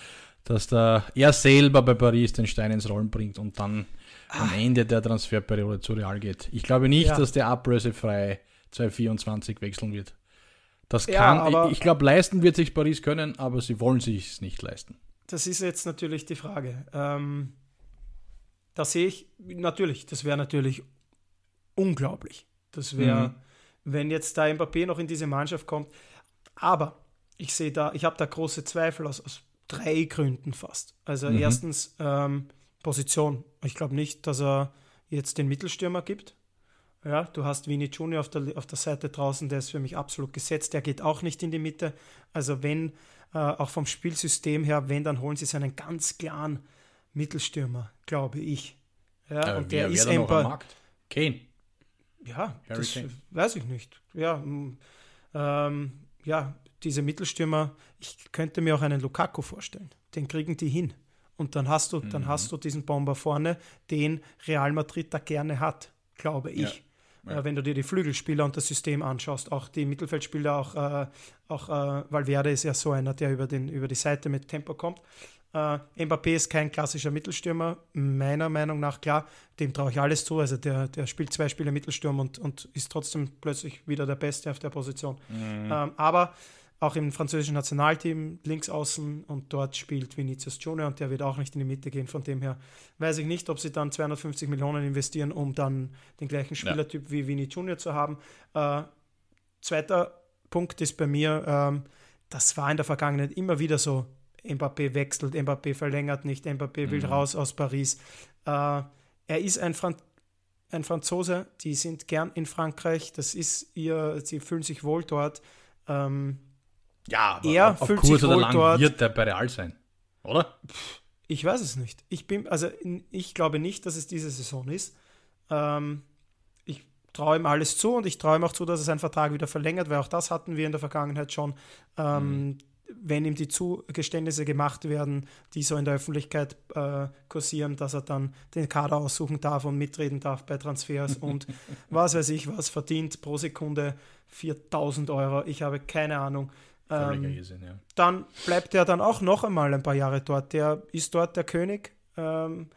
dass da er selber bei Paris den Stein ins Rollen bringt und dann ah. am Ende der Transferperiode zu Real geht. Ich glaube nicht, ja. dass der ablösefrei 2024 wechseln wird. Das kann, ja, ich, ich glaube, leisten wird sich Paris können, aber sie wollen sich es nicht leisten. Das ist jetzt natürlich die Frage. Ähm, da sehe ich, natürlich, das wäre natürlich unglaublich. Das wäre, mhm. wenn jetzt da Mbappé noch in diese Mannschaft kommt. Aber ich sehe da, ich habe da große Zweifel aus, aus drei Gründen fast. Also mhm. erstens ähm, Position. Ich glaube nicht, dass er jetzt den Mittelstürmer gibt. Ja, du hast Vini Junior auf der, auf der Seite draußen, der ist für mich absolut gesetzt. Der geht auch nicht in die Mitte. Also wenn, äh, auch vom Spielsystem her, wenn, dann holen sie seinen ganz klaren Mittelstürmer, glaube ich. Ja, äh, und der ist Markt? Kane. Ja, Harry das Kane. weiß ich nicht. Ja, ähm, ja, diese Mittelstürmer, ich könnte mir auch einen Lukaku vorstellen. Den kriegen die hin. Und dann hast du, mhm. dann hast du diesen Bomber vorne, den Real Madrid da gerne hat, glaube ich. ja. Äh, wenn du dir die Flügelspieler und das System anschaust, auch die Mittelfeldspieler, auch, äh, auch äh, Valverde ist ja so einer, der über, den, über die Seite mit Tempo kommt. Äh, Mbappé ist kein klassischer Mittelstürmer, meiner Meinung nach, klar, dem traue ich alles zu. Also der, der spielt zwei Spiele Mittelsturm und, und ist trotzdem plötzlich wieder der Beste auf der Position. Mhm. Ähm, aber auch im französischen Nationalteam links außen und dort spielt Vinicius Junior und der wird auch nicht in die Mitte gehen. Von dem her weiß ich nicht, ob sie dann 250 Millionen investieren, um dann den gleichen Spielertyp ja. wie Vini Junior zu haben. Äh, zweiter Punkt ist bei mir, ähm, das war in der Vergangenheit immer wieder so. Mbappé wechselt, Mbappé verlängert nicht, Mbappé will mhm. raus aus Paris. Äh, er ist ein, Fran ein Franzose, die sind gern in Frankreich, das ist ihr, sie fühlen sich wohl dort. Ähm, ja, aber er auf, kurz oder lang dort, wird der bei Real sein, oder? Ich weiß es nicht. Ich bin, also ich glaube nicht, dass es diese Saison ist. Ähm, ich traue ihm alles zu und ich traue ihm auch zu, dass er seinen Vertrag wieder verlängert, weil auch das hatten wir in der Vergangenheit schon. Ähm, mhm. Wenn ihm die Zugeständnisse gemacht werden, die so in der Öffentlichkeit äh, kursieren, dass er dann den Kader aussuchen darf und mitreden darf bei Transfers und was weiß ich, was verdient pro Sekunde 4000 Euro. Ich habe keine Ahnung. Ähm, Irrsinn, ja. Dann bleibt er dann auch noch einmal ein paar Jahre dort. Der ist dort der König. Ähm,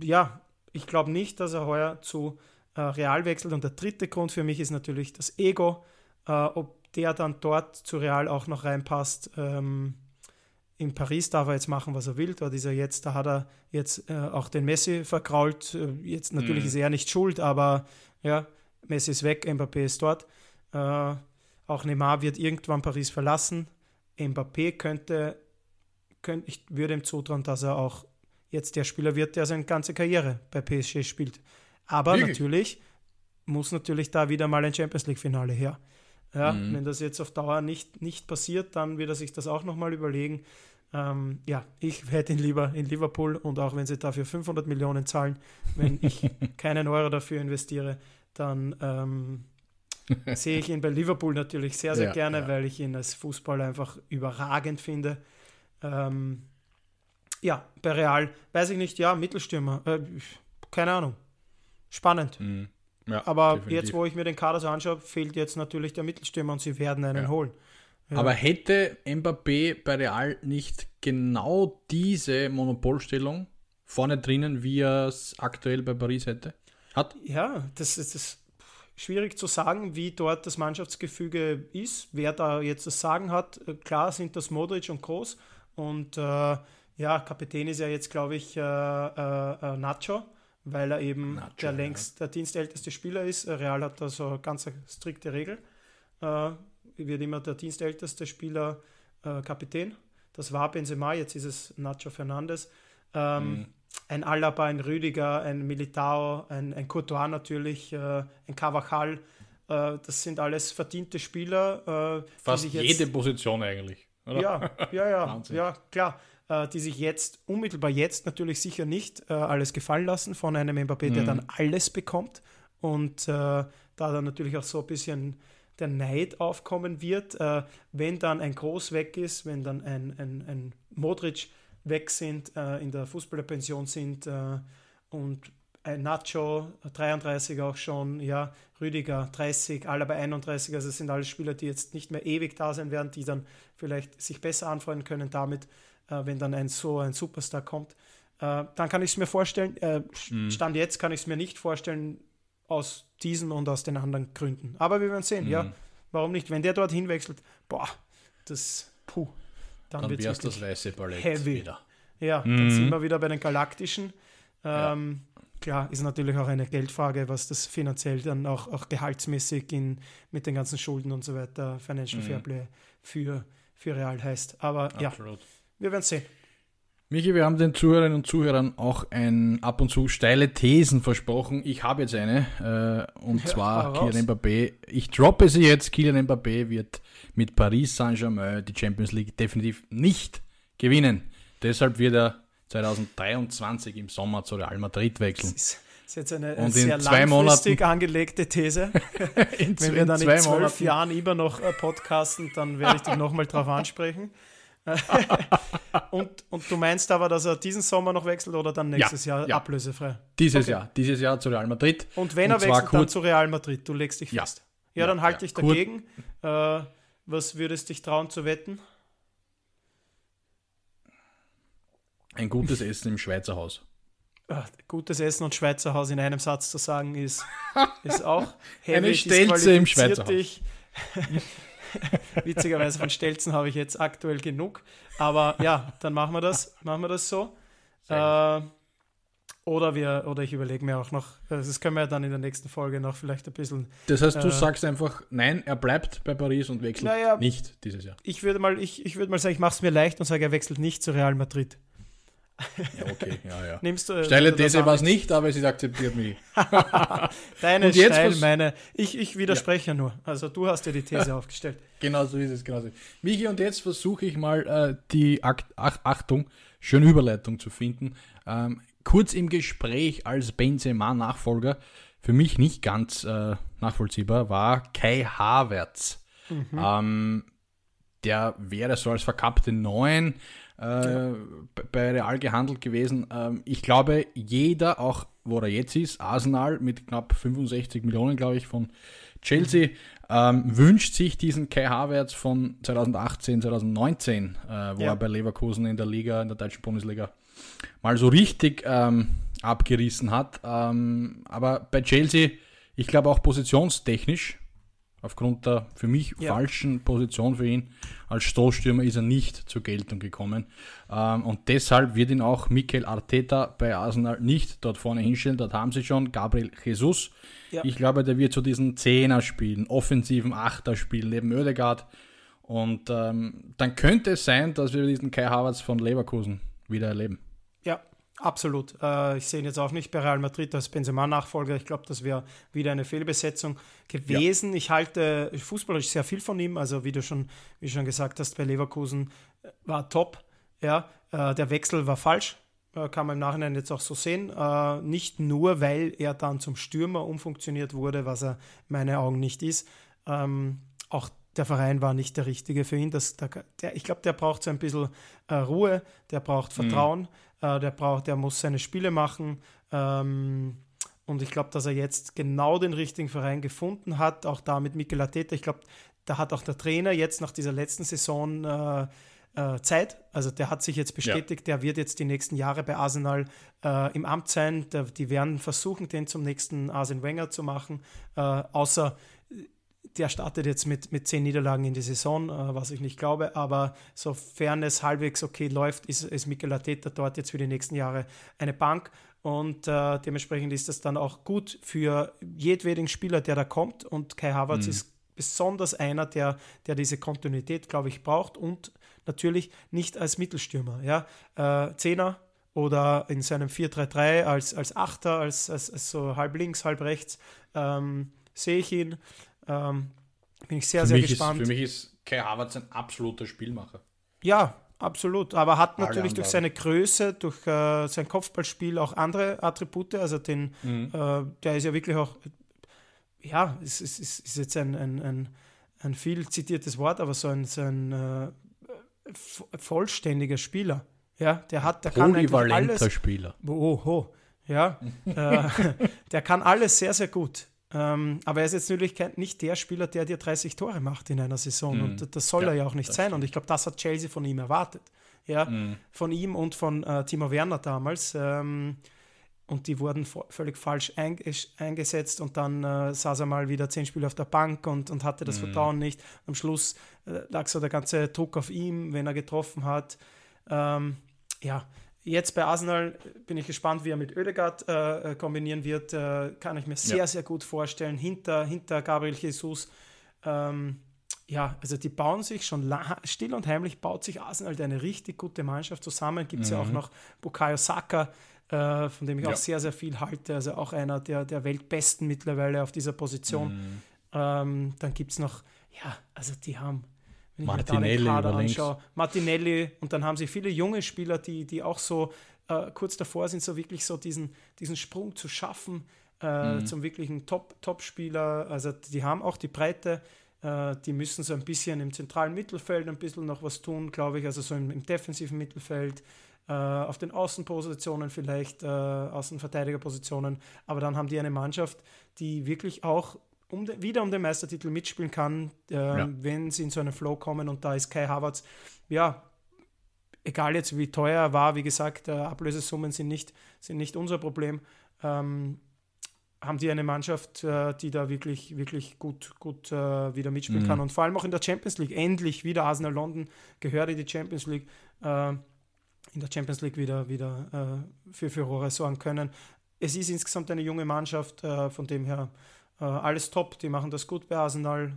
ja, ich glaube nicht, dass er heuer zu äh, Real wechselt. Und der dritte Grund für mich ist natürlich das Ego. Äh, ob der dann dort zu Real auch noch reinpasst. Ähm, in Paris darf er jetzt machen, was er will. Dort ist er jetzt, da hat er jetzt äh, auch den Messi verkrault. Äh, jetzt natürlich mhm. ist er nicht schuld, aber ja, Messi ist weg, Mbappé ist dort. Äh, auch Neymar wird irgendwann Paris verlassen. Mbappé könnte, könnte, ich würde ihm zutrauen, dass er auch jetzt der Spieler wird, der seine ganze Karriere bei PSG spielt. Aber Wirklich? natürlich muss natürlich da wieder mal ein Champions League-Finale her. Ja, mhm. Wenn das jetzt auf Dauer nicht, nicht passiert, dann wird er sich das auch nochmal überlegen. Ähm, ja, ich hätte ihn lieber in Liverpool und auch wenn sie dafür 500 Millionen zahlen, wenn ich keinen Euro dafür investiere, dann ähm, sehe ich ihn bei Liverpool natürlich sehr, sehr ja, gerne, ja. weil ich ihn als Fußballer einfach überragend finde. Ähm, ja, bei Real, weiß ich nicht, ja, Mittelstürmer, äh, keine Ahnung. Spannend. Mhm. Ja, Aber definitiv. jetzt, wo ich mir den Kader so anschaue, fehlt jetzt natürlich der Mittelstürmer und sie werden einen holen. Aber hätte Mbappé bei Real nicht genau diese Monopolstellung vorne drinnen, wie er es aktuell bei Paris hätte? Hat? Ja, das ist das schwierig zu sagen, wie dort das Mannschaftsgefüge ist, wer da jetzt das Sagen hat. Äh, klar sind das Modric und Groß und äh, ja, Kapitän ist ja jetzt, glaube ich, äh, äh, äh, Nacho, weil er eben Nacho, der längst der dienstälteste Spieler ist. Real hat da so eine ganz strikte Regel. Äh, wird immer der dienstälteste Spieler Kapitän. Das war Benzema, jetzt ist es Nacho Fernandes. Ähm, mhm ein Alaba, ein Rüdiger, ein Militao, ein, ein Courtois natürlich, äh, ein Cavachal. Äh, das sind alles verdiente Spieler. Äh, Fast jede Position eigentlich. Oder? Ja, ja, ja, ja, klar. Äh, die sich jetzt, unmittelbar jetzt natürlich sicher nicht äh, alles gefallen lassen von einem Mbappé, mhm. der dann alles bekommt. Und äh, da dann natürlich auch so ein bisschen der Neid aufkommen wird, wenn dann ein Groß weg ist, wenn dann ein, ein, ein Modric weg sind, äh, in der Fußballerpension sind äh, und ein Nacho, 33 auch schon, ja, Rüdiger 30, alle bei 31, also es sind alles Spieler, die jetzt nicht mehr ewig da sein werden, die dann vielleicht sich besser anfreunden können damit, äh, wenn dann ein so ein Superstar kommt. Äh, dann kann ich es mir vorstellen, äh, mhm. Stand jetzt kann ich es mir nicht vorstellen, aus diesen und aus den anderen Gründen. Aber wir werden sehen, mhm. ja, warum nicht? Wenn der dort hinwechselt, boah, das, puh, dann, dann wird es das weiße Ballett heavy. wieder. Ja, mhm. dann sind wir wieder bei den Galaktischen. Ähm, ja. Klar, ist natürlich auch eine Geldfrage, was das finanziell dann auch, auch gehaltsmäßig in, mit den ganzen Schulden und so weiter, Financial mhm. Fairplay für, für Real heißt. Aber Absolut. ja, wir werden sehen. Michi, wir haben den Zuhörerinnen und Zuhörern auch ein ab und zu steile Thesen versprochen. Ich habe jetzt eine, äh, und ja, zwar Kylian Mbappé. Ich droppe sie jetzt. Kylian Mbappé wird mit Paris Saint-Germain die Champions League definitiv nicht gewinnen. Deshalb wird er 2023 im Sommer zu Real Madrid wechseln. Das ist, das ist jetzt eine, eine sehr langfristig Monaten, angelegte These. Wenn wir dann in zwölf Monaten. Jahren immer noch äh, podcasten, dann werde ich dich nochmal drauf ansprechen. und, und du meinst aber, dass er diesen Sommer noch wechselt oder dann nächstes ja, Jahr ja. ablösefrei? Dieses okay. Jahr, dieses Jahr zu Real Madrid. Und wenn und er wechselt, dann zu Real Madrid, du legst dich fest. Ja, ja dann halte ich dagegen. Äh, was würdest du dich trauen zu wetten? Ein gutes Essen im Schweizer Haus. Ach, gutes Essen und Schweizer Haus in einem Satz zu sagen, ist, ist auch heavy. Eine Stelze im Schweizer Haus. Witzigerweise von Stelzen habe ich jetzt aktuell genug. Aber ja, dann machen wir das, machen wir das so. Äh, oder, wir, oder ich überlege mir auch noch, das können wir ja dann in der nächsten Folge noch vielleicht ein bisschen. Das heißt, du äh, sagst einfach, nein, er bleibt bei Paris und wechselt naja, nicht dieses Jahr. Ich würde mal, ich, ich würde mal sagen, ich mache es mir leicht und sage, er wechselt nicht zu Real Madrid. Ja, okay, ja, ja. Nimmst du, Steile These war es nicht, aber es ist akzeptiert mich. Deine und steil, meine. Ich, ich widerspreche ja. nur. Also du hast ja die These aufgestellt. Genau so ist es, genau so. Michi, und jetzt versuche ich mal äh, die Akt, Ach, Achtung, schöne Überleitung zu finden. Ähm, kurz im Gespräch als Benzema-Nachfolger, für mich nicht ganz äh, nachvollziehbar, war Kai Havertz. Mhm. Ähm, der wäre so als verkappte Neun äh, bei Real gehandelt gewesen. Ähm, ich glaube, jeder, auch wo er jetzt ist, Arsenal mit knapp 65 Millionen, glaube ich, von Chelsea, ähm, wünscht sich diesen Kai Havertz von 2018, 2019, äh, wo ja. er bei Leverkusen in der Liga, in der deutschen Bundesliga, mal so richtig ähm, abgerissen hat. Ähm, aber bei Chelsea, ich glaube auch positionstechnisch, aufgrund der für mich ja. falschen Position für ihn als Stoßstürmer ist er nicht zur Geltung gekommen. Ähm, und deshalb wird ihn auch Mikel Arteta bei Arsenal nicht dort vorne hinstellen. Dort haben sie schon Gabriel Jesus. Ja. Ich glaube, der wird zu diesen Zehner spielen, offensiven Achter spielen neben Oedegaard. Und ähm, dann könnte es sein, dass wir diesen Kai Havertz von Leverkusen wieder erleben. Absolut. Äh, ich sehe ihn jetzt auch nicht bei Real Madrid als Benzema-Nachfolger. Ich glaube, das wäre wieder eine Fehlbesetzung gewesen. Ja. Ich halte fußballerisch sehr viel von ihm. Also wie du schon, wie schon gesagt hast, bei Leverkusen äh, war top. Ja, äh, der Wechsel war falsch. Äh, kann man im Nachhinein jetzt auch so sehen. Äh, nicht nur, weil er dann zum Stürmer umfunktioniert wurde, was er in meinen Augen nicht ist. Ähm, auch der Verein war nicht der richtige für ihn. Das, der, der, ich glaube, der braucht so ein bisschen äh, Ruhe, der braucht mhm. Vertrauen. Mhm äh, der, braucht, der muss seine Spiele machen. Ähm, und ich glaube, dass er jetzt genau den richtigen Verein gefunden hat, auch da mit Mikel Arteta. Ich glaube, da hat auch der Trainer jetzt nach dieser letzten Saison äh, äh, Zeit. Also der hat sich jetzt bestätigt, ja. der wird jetzt die nächsten Jahre bei Arsenal äh, im Amt sein. Der, die werden versuchen, den zum nächsten Arsene Wenger zu machen. Äh, außer der startet jetzt mit, mit zehn Niederlagen in die Saison, äh, was ich nicht glaube, aber sofern es halbwegs okay läuft, ist, ist Mikel Arteta dort jetzt für die nächsten Jahre eine Bank und äh, dementsprechend ist das dann auch gut für jedweden Spieler, der da kommt und Kai Havertz mhm. ist besonders einer, der, der diese Kontinuität, glaube ich, braucht und natürlich nicht als Mittelstürmer. Ja? Äh, Zehner oder in seinem 4-3-3 als, als Achter, als, als, als, so halb links, halb rechts ähm, sehe ich ihn. Ähm, bin ich sehr, für sehr gespannt. Ist, für mich ist Kai Havertz ein absoluter Spielmacher. Ja, absolut. Aber hat natürlich durch seine Größe, durch äh, sein Kopfballspiel auch andere Attribute. Also den, mhm. äh, der ist ja wirklich auch, ja, es ist, ist, ist jetzt ein, ein, ein, ein, viel zitiertes Wort, aber so ein, so ein äh, vollständiger Spieler. Ja, der hat, der kann eigentlich alles. Spieler. Oh, oh, ja, äh, der kann alles sehr, sehr gut. Ähm, aber er ist jetzt natürlich nicht der Spieler, der dir 30 Tore macht in einer Saison. Mhm. Und das soll ja, er ja auch nicht sein. Und ich glaube, das hat Chelsea von ihm erwartet. Ja, mhm. von ihm und von äh, Timo Werner damals. Ähm, und die wurden völlig falsch eingesetzt und dann äh, saß er mal wieder zehn Spiele auf der Bank und, und hatte das mhm. Vertrauen nicht. Am Schluss äh, lag so der ganze Druck auf ihm, wenn er getroffen hat. Ähm, ja, Jetzt bei Arsenal bin ich gespannt, wie er mit Oedegaard äh, äh, kombinieren wird. Äh, kann ich mir sehr, ja. sehr gut vorstellen. Hinter, hinter Gabriel Jesus. Ähm, ja, also die bauen sich schon still und heimlich, baut sich Arsenal eine richtig gute Mannschaft zusammen. Gibt es mhm. ja auch mhm. noch Bukayo Saka, äh, von dem ich ja. auch sehr, sehr viel halte. Also auch einer der, der Weltbesten mittlerweile auf dieser Position. Mhm. Ähm, dann gibt es noch, ja, also die haben wenn Martinelli ich mir da anschaue. Martinelli und dann haben sie viele junge Spieler, die, die auch so äh, kurz davor sind, so wirklich so diesen, diesen Sprung zu schaffen äh, mhm. zum wirklichen Top, Top-Spieler. Also die haben auch die Breite. Äh, die müssen so ein bisschen im zentralen Mittelfeld ein bisschen noch was tun, glaube ich, also so im, im defensiven Mittelfeld, äh, auf den Außenpositionen vielleicht, äh, Außenverteidigerpositionen, aber dann haben die eine Mannschaft, die wirklich auch um de, wieder um den Meistertitel mitspielen kann, äh, ja. wenn sie in so einen Flow kommen und da ist Kai Havertz, ja, egal jetzt wie teuer er war, wie gesagt, äh, Ablösesummen sind nicht, sind nicht unser Problem. Ähm, haben die eine Mannschaft, äh, die da wirklich, wirklich gut, gut äh, wieder mitspielen mhm. kann. Und vor allem auch in der Champions League. Endlich wieder Arsenal London gehört in die Champions League. Äh, in der Champions League wieder, wieder äh, für Furore sorgen können. Es ist insgesamt eine junge Mannschaft, von dem her äh, alles top. Die machen das gut bei Arsenal.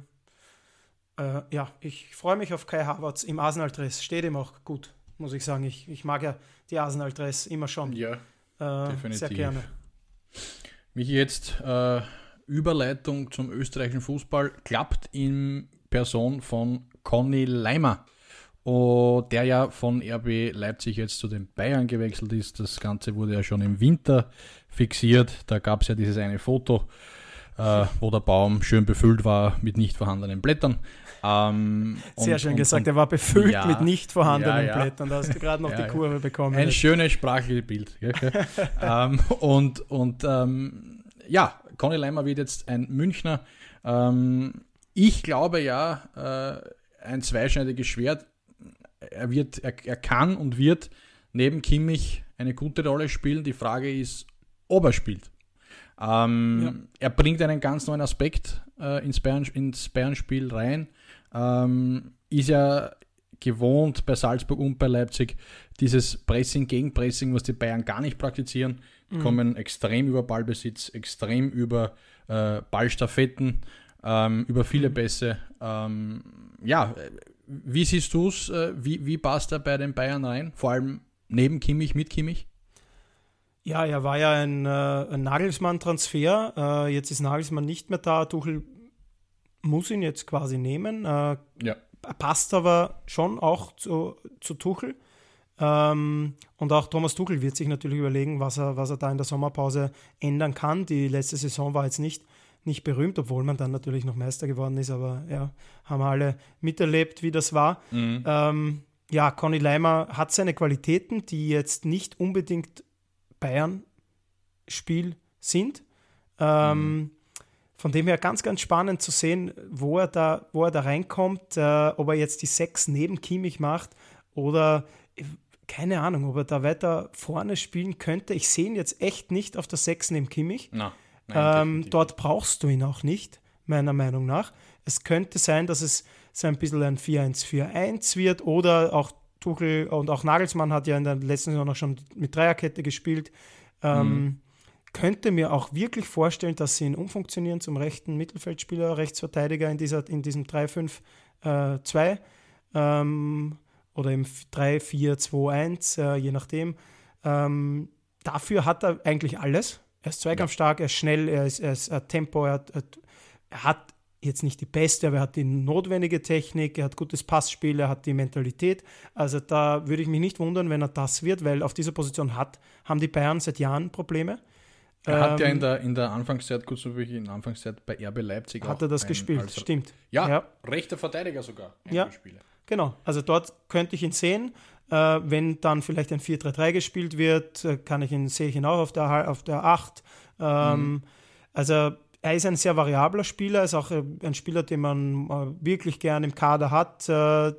ja, ich freue mich auf Kai Havertz im Arsenal-Dress. Steht ihm auch gut, muss ich sagen. Ich, ich mag ja die Arsenal-Dress immer schon. Ja, definitiv. Sehr gerne. Michi, jetzt äh, Überleitung zum österreichischen Fußball klappt in Person von Conny Leimer, oh, der ja von RB Leipzig jetzt zu den Bayern gewechselt ist. Das Ganze wurde ja schon im Winter fixiert. Da gab es ja dieses eine Foto, äh, wo der Baum schön befüllt war mit nicht vorhandenen Blättern. Ähm, Sehr und, schön und, gesagt, und, er war befüllt ja, mit nicht vorhandenen ja, ja. Blättern. Da hast du gerade noch die Kurve bekommen. Ein schönes sprachliches Bild. ähm, und und ähm, ja, Conny Leimer wird jetzt ein Münchner. Ähm, ich glaube ja, äh, ein zweischneidiges Schwert. Er, wird, er, er kann und wird neben Kimmich eine gute Rolle spielen. Die Frage ist, ob er spielt. Ähm, ja. Er bringt einen ganz neuen Aspekt äh, ins, Bayern, ins Bayern-Spiel rein. Ähm, ist ja gewohnt bei Salzburg und bei Leipzig dieses Pressing gegen Pressing, was die Bayern gar nicht praktizieren, mhm. kommen extrem über Ballbesitz, extrem über äh, Ballstaffetten, ähm, über viele mhm. Pässe. Ähm, ja, wie siehst du es? Äh, wie, wie passt er bei den Bayern rein? Vor allem neben Kimmich, mit Kimmich? Ja, er war ja ein, äh, ein Nagelsmann-Transfer. Äh, jetzt ist Nagelsmann nicht mehr da. Tuchel muss ihn jetzt quasi nehmen. Äh, ja. Passt aber schon auch zu, zu Tuchel. Ähm, und auch Thomas Tuchel wird sich natürlich überlegen, was er, was er da in der Sommerpause ändern kann. Die letzte Saison war jetzt nicht, nicht berühmt, obwohl man dann natürlich noch Meister geworden ist, aber ja, haben alle miterlebt, wie das war. Mhm. Ähm, ja, Conny Leimer hat seine Qualitäten, die jetzt nicht unbedingt Bayern-Spiel sind. Ähm, mhm. Von dem her ganz, ganz spannend zu sehen, wo er da, wo er da reinkommt, äh, ob er jetzt die Sechs neben Kimmich macht oder keine Ahnung, ob er da weiter vorne spielen könnte. Ich sehe ihn jetzt echt nicht auf der Sechs neben Kimmich. No, nein, ähm, dort brauchst du ihn auch nicht, meiner Meinung nach. Es könnte sein, dass es so ein bisschen ein 4-1-4-1 wird oder auch Tuchel und auch Nagelsmann hat ja in der letzten Saison noch schon mit Dreierkette gespielt. Ähm, mhm könnte mir auch wirklich vorstellen, dass sie ihn umfunktionieren zum rechten Mittelfeldspieler, Rechtsverteidiger in, dieser, in diesem 3-5-2 äh, ähm, oder im 3-4-2-1, äh, je nachdem. Ähm, dafür hat er eigentlich alles. Er ist zweikampfstark, er ist schnell, er, ist, er, ist, er hat Tempo, er hat, er hat jetzt nicht die beste, aber er hat die notwendige Technik, er hat gutes Passspiel, er hat die Mentalität. Also da würde ich mich nicht wundern, wenn er das wird, weil auf dieser Position hat, haben die Bayern seit Jahren Probleme. Er hat ja in ähm, der, in der Anfangszeit, kurz so wie in der Anfangszeit bei RB Leipzig Hat er das ein, gespielt, also, stimmt. Ja, ja, rechter Verteidiger sogar. Ja, genau. Also dort könnte ich ihn sehen. Äh, wenn dann vielleicht ein 4-3-3 gespielt wird, äh, kann ich ihn, sehe ich ihn auch auf der, auf der 8. Ähm, mhm. Also er ist ein sehr variabler Spieler, ist auch äh, ein Spieler, den man äh, wirklich gern im Kader hat. Äh,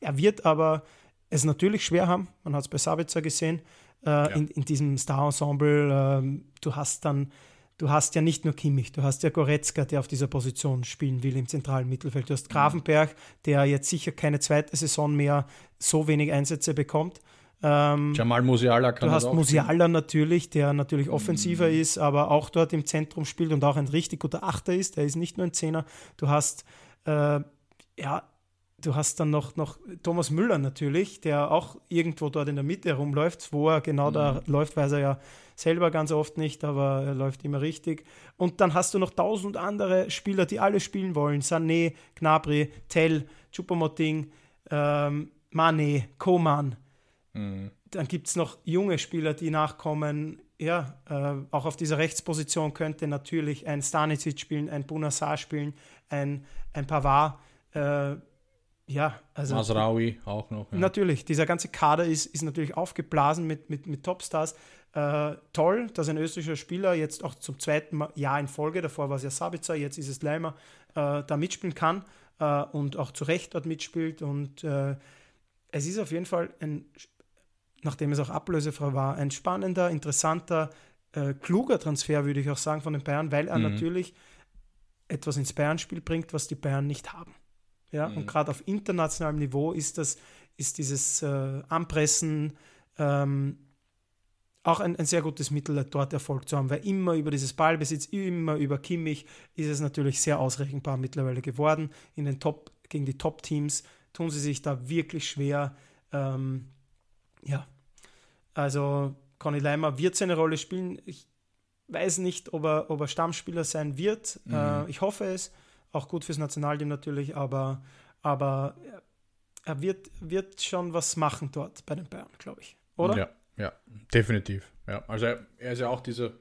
er wird aber es natürlich schwer haben. Man hat es bei Sabitzer gesehen ja. in, in, diesem Star-Ensemble. Ähm, du hast dann, du hast ja nicht nur Kimmich, du hast ja Goretzka, der auf dieser Position spielen will im zentralen Mittelfeld. Du hast mhm. Grafenberg, der jetzt sicher keine zweite Saison mehr so wenig Einsätze bekommt. Ähm, Jamal Musiala kann Du hast Musiala natürlich, der natürlich offensiver mm. ist, aber auch dort im Zentrum spielt und auch ein richtig guter Achter ist. Der ist nicht nur ein Zehner. Du hast äh, ja du hast dann noch, noch Thomas Müller natürlich, der auch irgendwo dort in der Mitte herumläuft. Wo er genau mhm. da läuft, weiß er ja selber ganz oft nicht, aber er läuft immer richtig. Und dann hast du noch tausend andere Spieler, die alle spielen wollen. Sané, Gnabry, Tell, Chupomoting, ähm, Mane, Koman. Mhm. Dann gibt es noch junge Spieler, die nachkommen. ja, äh, auch auf dieser Rechtsposition könnte natürlich ein Stanisic spielen, ein Bunassar spielen, ein, ein Pavard. Äh, ja, also. Masraoui auch noch. Ja. Natürlich, dieser ganze Kader ist, ist natürlich aufgeblasen mit, mit, mit Topstars. Äh, toll, dass ein österreichischer Spieler jetzt auch zum zweiten Jahr in Folge, davor war es ja Sabitzer, jetzt ist es Leimer, äh, da mitspielen kann äh, und auch zu Recht dort mitspielt. Und äh, es ist auf jeden Fall ein, nachdem es auch ablösefrei war, ein spannender, interessanter, äh, kluger Transfer, würde ich auch sagen, von den Bayern, weil er mhm. natürlich etwas ins Bayern-Spiel bringt, was die Bayern nicht haben. Ja, mhm. und gerade auf internationalem Niveau ist das, ist dieses äh, Anpressen ähm, auch ein, ein, sehr gutes Mittel, dort Erfolg zu haben, weil immer über dieses Ballbesitz, immer über Kimmich ist es natürlich sehr ausrechenbar mittlerweile geworden. In den Top, gegen die Top-Teams tun sie sich da wirklich schwer. Ähm, ja, also Conny Leimer wird seine Rolle spielen. Ich weiß nicht, ob er, ob er Stammspieler sein wird. Mhm. Äh, ich hoffe es auch gut fürs Nationalteam natürlich, aber, aber er wird, wird schon was machen dort bei den Bayern, glaube ich. Oder? Ja, ja, definitiv. Ja, also er, er ist ja auch dieser,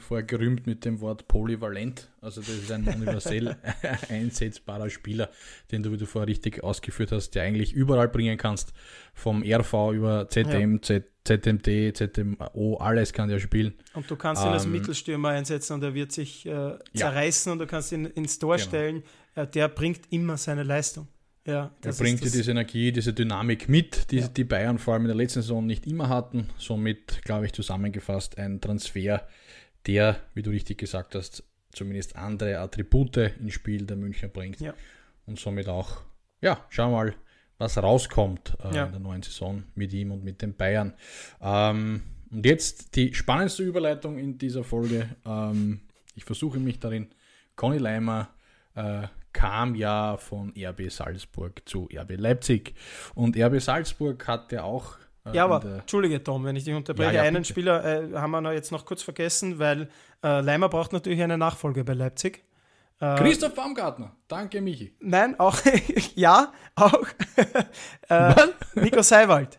vorher gerühmt mit dem Wort polyvalent. Also das ist ein universell einsetzbarer Spieler, den du, wie du vorher richtig ausgeführt hast, der eigentlich überall bringen kannst. Vom RV über ZM, ja. ZMD, ZMO, alles kann der spielen. Und du kannst ihn als ähm, Mittelstürmer einsetzen und er wird sich äh, zerreißen ja. und du kannst ihn ins Tor genau. stellen. Äh, der bringt immer seine Leistung. Ja, er bringt dir diese Energie, diese Dynamik mit, die ja. die Bayern vor allem in der letzten Saison nicht immer hatten. Somit, glaube ich, zusammengefasst ein Transfer, der, wie du richtig gesagt hast, zumindest andere Attribute ins Spiel der Münchner bringt. Ja. Und somit auch, ja, schauen wir mal, was rauskommt äh, ja. in der neuen Saison mit ihm und mit den Bayern. Ähm, und jetzt die spannendste Überleitung in dieser Folge. Ähm, ich versuche mich darin. Conny Leimer äh, kam ja von RB Salzburg zu RB Leipzig. Und RB Salzburg hat ja auch ja, aber entschuldige Tom, wenn ich dich unterbreche. Ja, ja, einen bitte. Spieler äh, haben wir noch jetzt noch kurz vergessen, weil äh, Leimer braucht natürlich eine Nachfolge bei Leipzig. Äh, Christoph Baumgartner, danke Michi. Nein, auch, ja, auch äh, Nico Seiwald.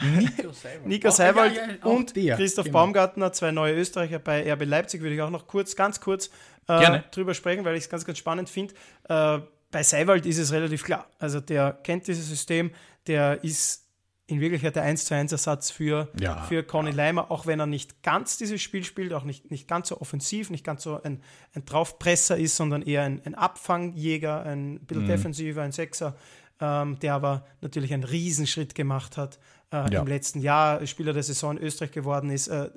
Nico Seiwald, Nico Seiwald ja, und der, Christoph genau. Baumgartner, zwei neue Österreicher bei RB Leipzig, würde ich auch noch kurz, ganz kurz äh, drüber sprechen, weil ich es ganz, ganz spannend finde. Äh, bei Seiwald ist es relativ klar. Also der kennt dieses System, der ist in Wirklichkeit der 1 zu 1 Ersatz für, ja, für Conny ja. Leimer, auch wenn er nicht ganz dieses Spiel spielt, auch nicht, nicht ganz so offensiv, nicht ganz so ein, ein Draufpresser ist, sondern eher ein, ein Abfangjäger, ein bisschen mhm. defensiver, ein Sechser, ähm, der aber natürlich einen Riesenschritt gemacht hat äh, ja. im letzten Jahr, Spieler der Saison in Österreich geworden ist, äh,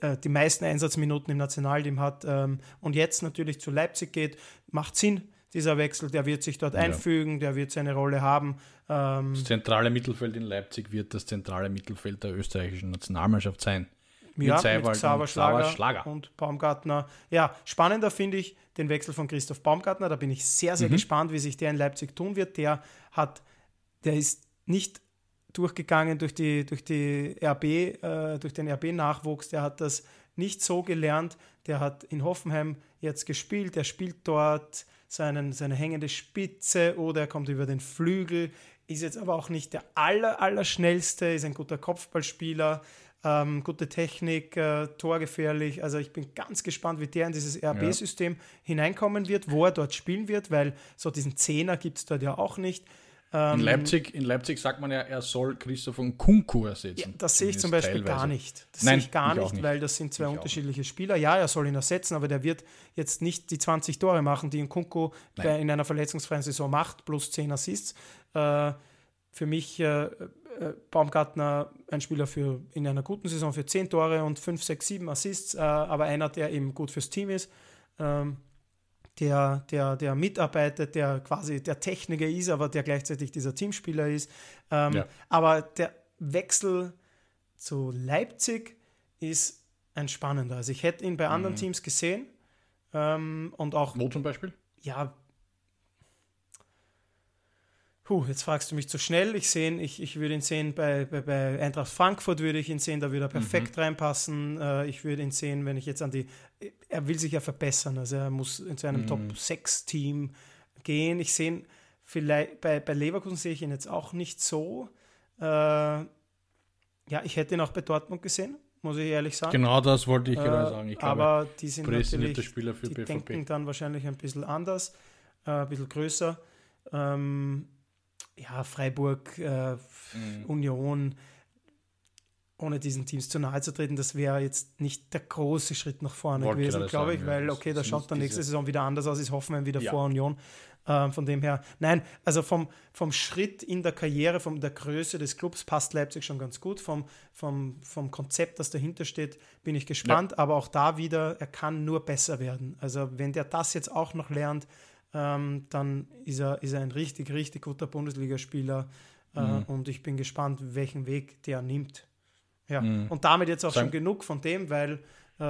äh, die meisten Einsatzminuten im Nationalteam hat ähm, und jetzt natürlich zu Leipzig geht, macht Sinn dieser Wechsel, der wird sich dort ja. einfügen, der wird seine Rolle haben. Ähm, das zentrale Mittelfeld in Leipzig wird das zentrale Mittelfeld der österreichischen Nationalmannschaft sein. Mit ja, Seiwald mit Xaver Schlager, Schlager, und Baumgartner. Ja, spannender finde ich den Wechsel von Christoph Baumgartner. Da bin ich sehr, sehr mhm. gespannt, wie sich der in Leipzig tun wird. Der hat, der ist nicht durchgegangen durch die, durch die RB, äh, durch den RB-Nachwuchs. Der hat das nicht so gelernt. Der hat in Hoffenheim jetzt gespielt. Der spielt dort seinen, seine hängende Spitze oder er kommt über den Flügel, ist jetzt aber auch nicht der aller, aller schnellste, ist ein guter Kopfballspieler, ähm, gute Technik, äh, torgefährlich. Also ich bin ganz gespannt, wie der in dieses RB-System ja. hineinkommen wird, wo er dort spielen wird, weil so diesen Zehner gibt es dort ja auch nicht. Ähm, in, Leipzig, in Leipzig sagt man ja, er soll Christoph von Kunku ersetzen. Ja, das sehe ich zum Beispiel teilweise. gar nicht. Das Nein, sehe ich gar ich nicht, nicht, weil das sind zwei ich unterschiedliche Spieler. Ja, er soll ihn ersetzen, aber der wird jetzt nicht die 20 Tore machen, die in Kunku in einer verletzungsfreien Saison macht, plus 10 Assists. Äh, für mich äh, äh, Baumgartner ein Spieler für in einer guten Saison für 10 Tore und 5, 6, 7 Assists, äh, aber einer, der eben gut fürs Team ist. Ähm, der, der, der mitarbeitet, der quasi der Techniker ist, aber der gleichzeitig dieser Teamspieler ist. Ähm, ja. Aber der Wechsel zu Leipzig ist ein spannender. Also ich hätte ihn bei anderen mhm. Teams gesehen ähm, und auch. Wo zum Beispiel? Ja, Puh, jetzt fragst du mich zu schnell. Ich, sehen, ich, ich würde ihn sehen, bei, bei, bei Eintracht Frankfurt würde ich ihn sehen, da würde er perfekt mhm. reinpassen. Äh, ich würde ihn sehen, wenn ich jetzt an die. Er will sich ja verbessern, also er muss in seinem mhm. Top-6-Team gehen. Ich sehe ihn vielleicht, bei, bei Leverkusen sehe ich ihn jetzt auch nicht so. Äh, ja, ich hätte ihn auch bei Dortmund gesehen. muss ich ehrlich sagen. Genau das wollte ich Äh, gerade sagen. Ich glaube, aber die sind natürlich, Spieler für die BVB. denken dann wahrscheinlich ein bisschen anders, äh, ein bisschen größer. Ähm, ja, Freiburg, äh, Mhm. Union, ohne diesen Teams zu nahe zu treten, das wäre jetzt nicht der große Schritt nach vorne Wollte gewesen, glaube ich, ja. weil, okay, das sind schaut dann nächste Saison wieder anders aus, ist Hoffenheim wieder Ja. vor Union. Ähm, von dem her, nein, also vom, vom Schritt in der Karriere, von der Größe des Clubs passt Leipzig schon ganz gut. Vom, vom, vom Konzept, das dahinter steht, bin ich gespannt. Aber auch da wieder, er kann nur besser werden. Also wenn der das jetzt auch noch lernt, ähm, dann ist er, ist er ein richtig, richtig guter Bundesligaspieler. Äh, Mhm. Und ich bin gespannt, welchen Weg der nimmt. Ja. Mhm. Und damit jetzt auch Sagen- schon genug von dem, weil äh,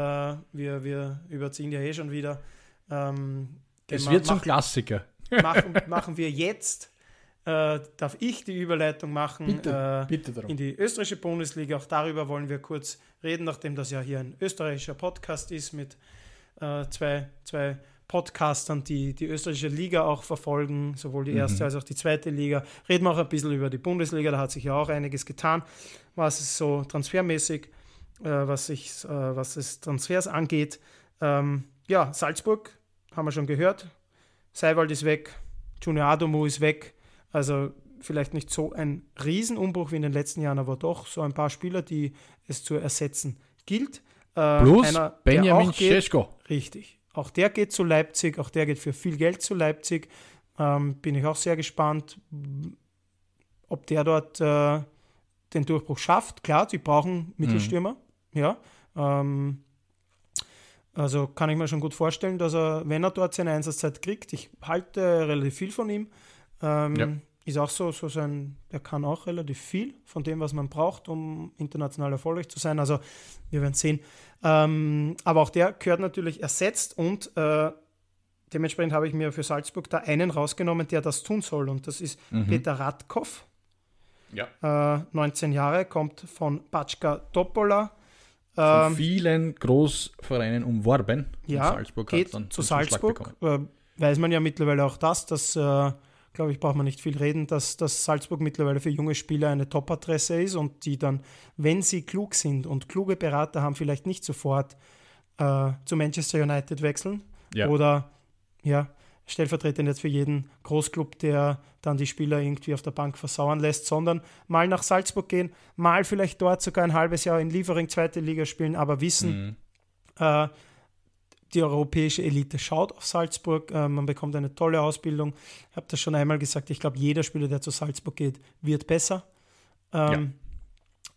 wir, wir überziehen ja eh schon wieder. Ähm, Es wird zum Klassiker. machen, machen wir jetzt, äh, darf ich die Überleitung machen Bitte, äh, bitte darum. in die österreichische Bundesliga. Auch darüber wollen wir kurz reden, nachdem das ja hier ein österreichischer Podcast ist mit äh, zwei, zwei Podcastern, die die österreichische Liga auch verfolgen, sowohl die erste Mhm. als auch die zweite Liga. Reden wir auch ein bisschen über die Bundesliga, da hat sich ja auch einiges getan, was es so transfermäßig, äh, was, sich, äh, was es Transfers angeht. Ähm, ja, Salzburg, haben wir schon gehört, Seiwald ist weg, Junior Adomu ist weg. Also vielleicht nicht so ein Riesenumbruch wie in den letzten Jahren, aber doch so ein paar Spieler, die es zu ersetzen gilt. Äh, Plus einer, Benjamin Cesko. Richtig. Auch der geht zu Leipzig, auch der geht für viel Geld zu Leipzig. Ähm, bin ich auch sehr gespannt, ob der dort äh, den Durchbruch schafft. Klar, sie brauchen Mittelstürmer. Ja. Ähm, also kann ich mir schon gut vorstellen, dass er, wenn er dort seine Einsatzzeit kriegt, ich halte relativ viel von ihm. Ähm, Ja. Ist auch so, so sein, der kann auch relativ viel von dem, was man braucht, um international erfolgreich zu sein. Also wir werden sehen. Ähm, aber auch der gehört natürlich ersetzt und äh, dementsprechend habe ich mir für Salzburg da einen rausgenommen, der das tun soll. Und das ist Mhm. Peter Radkoff, Ja. äh, 19 Jahre, kommt von Batschka Topola. Von Ähm, vielen Großvereinen umworben. Ja, Salzburg geht hat dann zu Salzburg. Äh, weiß man ja mittlerweile auch das, dass, äh, glaube ich, braucht man nicht viel reden, dass, dass Salzburg mittlerweile für junge Spieler eine Top-Adresse ist und die dann, wenn sie klug sind und kluge Berater haben, vielleicht nicht sofort äh, zu Manchester United wechseln Ja. oder ja, stellvertretend jetzt für jeden Großclub, der dann die Spieler irgendwie auf der Bank versauern lässt, sondern mal nach Salzburg gehen, mal vielleicht dort sogar ein halbes Jahr in Liefering zweite Liga spielen, aber wissen, Mhm. äh, die europäische Elite schaut auf Salzburg. Äh, man bekommt eine tolle Ausbildung. Ich habe das schon einmal gesagt. Ich glaube, jeder Spieler, der zu Salzburg geht, wird besser. Ähm,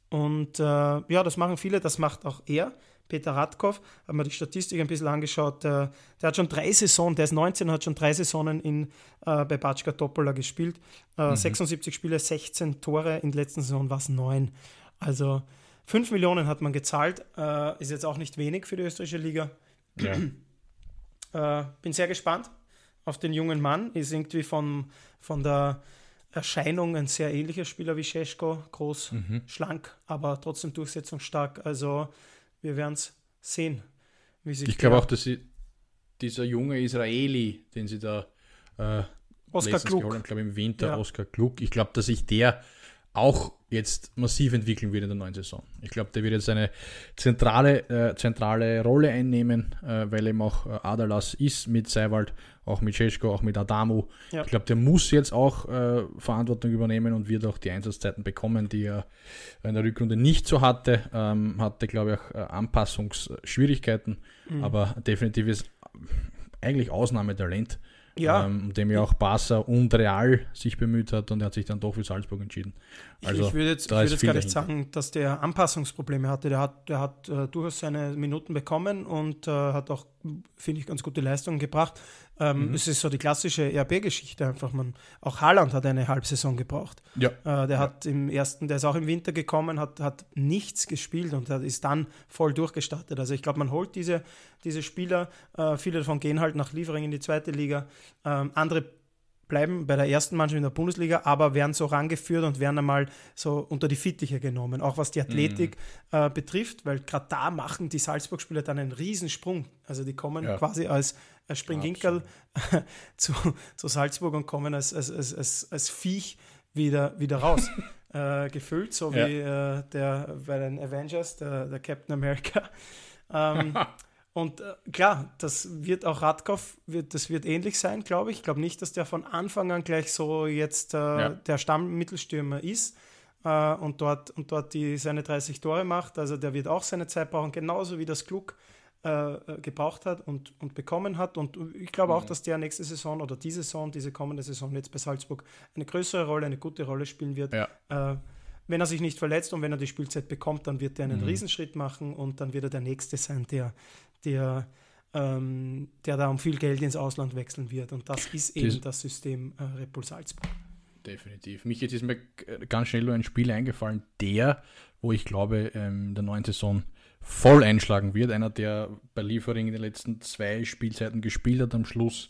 Und äh, ja, das machen viele. Das macht auch er. Peter Radkow, haben wir die Statistik ein bisschen angeschaut. Äh, der hat schon drei Saisonen, der ist 19, hat schon drei Saisonen in, äh, bei Batschka Topola gespielt. Äh, 76 Spiele, 16 Tore. In der letzten Saison war es 9. Also 5 Millionen hat man gezahlt. Äh, ist jetzt auch nicht wenig für die österreichische Liga. Ja. Äh, bin sehr gespannt auf den jungen Mann. Ist irgendwie von, von der Erscheinung ein sehr ähnlicher Spieler wie Scheschko. Groß, Mhm. schlank, aber trotzdem durchsetzungsstark. Also wir werden es sehen, wie sich Ich glaube auch, dass sie, dieser junge Israeli, den sie da äh, Oskar letztens Klug. geholt haben, glaube im Winter, Ja. Oskar Klug. Ich glaube, dass sich der auch jetzt massiv entwickeln wird in der neuen Saison. Ich glaube, der wird jetzt eine zentrale, äh, zentrale Rolle einnehmen, äh, weil eben auch äh, Adalas ist mit Seiwald, auch mit Cesko, auch mit Adamu. Ja. Ich glaube, der muss jetzt auch äh, Verantwortung übernehmen und wird auch die Einsatzzeiten bekommen, die er in der Rückrunde nicht so hatte. Ähm, hatte, glaube ich, auch äh, Anpassungsschwierigkeiten, Mhm. aber definitiv ist eigentlich Ausnahmetalent Ja, ähm, dem ja auch Barca und Real sich bemüht hat und er hat sich dann doch für Salzburg entschieden. Also, ich, ich würde jetzt, ich ist jetzt gar nicht dahinter. sagen, dass der Anpassungsprobleme hatte. Der hat, der hat äh, durchaus seine Minuten bekommen und äh, hat auch, finde ich, ganz gute Leistungen gebracht. Ähm, Mhm. Es ist so die klassische RB-Geschichte einfach. Man, auch Haaland hat eine Halbsaison gebraucht. Ja. Äh, der hat im ersten, der ist auch im Winter gekommen, hat, hat nichts gespielt und hat, ist dann voll durchgestartet. Also ich glaube, man holt diese, diese Spieler, äh, viele davon gehen halt nach Liefering in die zweite Liga. Ähm, andere bleiben bei der ersten Mannschaft in der Bundesliga, aber werden so rangeführt und werden einmal so unter die Fittiche genommen, auch was die Athletik äh, betrifft, weil gerade da machen die Salzburg-Spieler dann einen Riesensprung. Also die kommen Ja. quasi als, als Springginkerl zu, zu Salzburg und kommen als, als, als, als, als Viech wieder, wieder raus. äh, gefüllt, so ja. wie äh, der bei den Avengers, der, der Captain America. ähm, und äh, klar, das wird auch Radkov, wird, das wird ähnlich sein, glaube ich. Ich glaube nicht, dass der von Anfang an gleich so jetzt äh, ja. der Stammmittelstürmer ist äh, und dort, und dort die, seine 30 Tore macht. Also der wird auch seine Zeit brauchen, genauso wie das Klug äh, gebraucht hat und, und bekommen hat. Und ich glaube auch, mhm. dass der nächste Saison oder diese Saison, diese kommende Saison jetzt bei Salzburg eine größere Rolle, eine gute Rolle spielen wird. Ja. Äh, wenn er sich nicht verletzt und wenn er die Spielzeit bekommt, dann wird er einen mhm. Riesenschritt machen und dann wird er der Nächste sein, der, der, ähm, der da um viel Geld ins Ausland wechseln wird. Und das ist eben das, das System äh, Red Bull Salzburg. Definitiv. Mich jetzt ist mir ganz schnell nur ein Spiel eingefallen, der, wo ich glaube, ähm, in der neuen Saison voll einschlagen wird. Einer, der bei Liefering in den letzten zwei Spielzeiten gespielt hat, am Schluss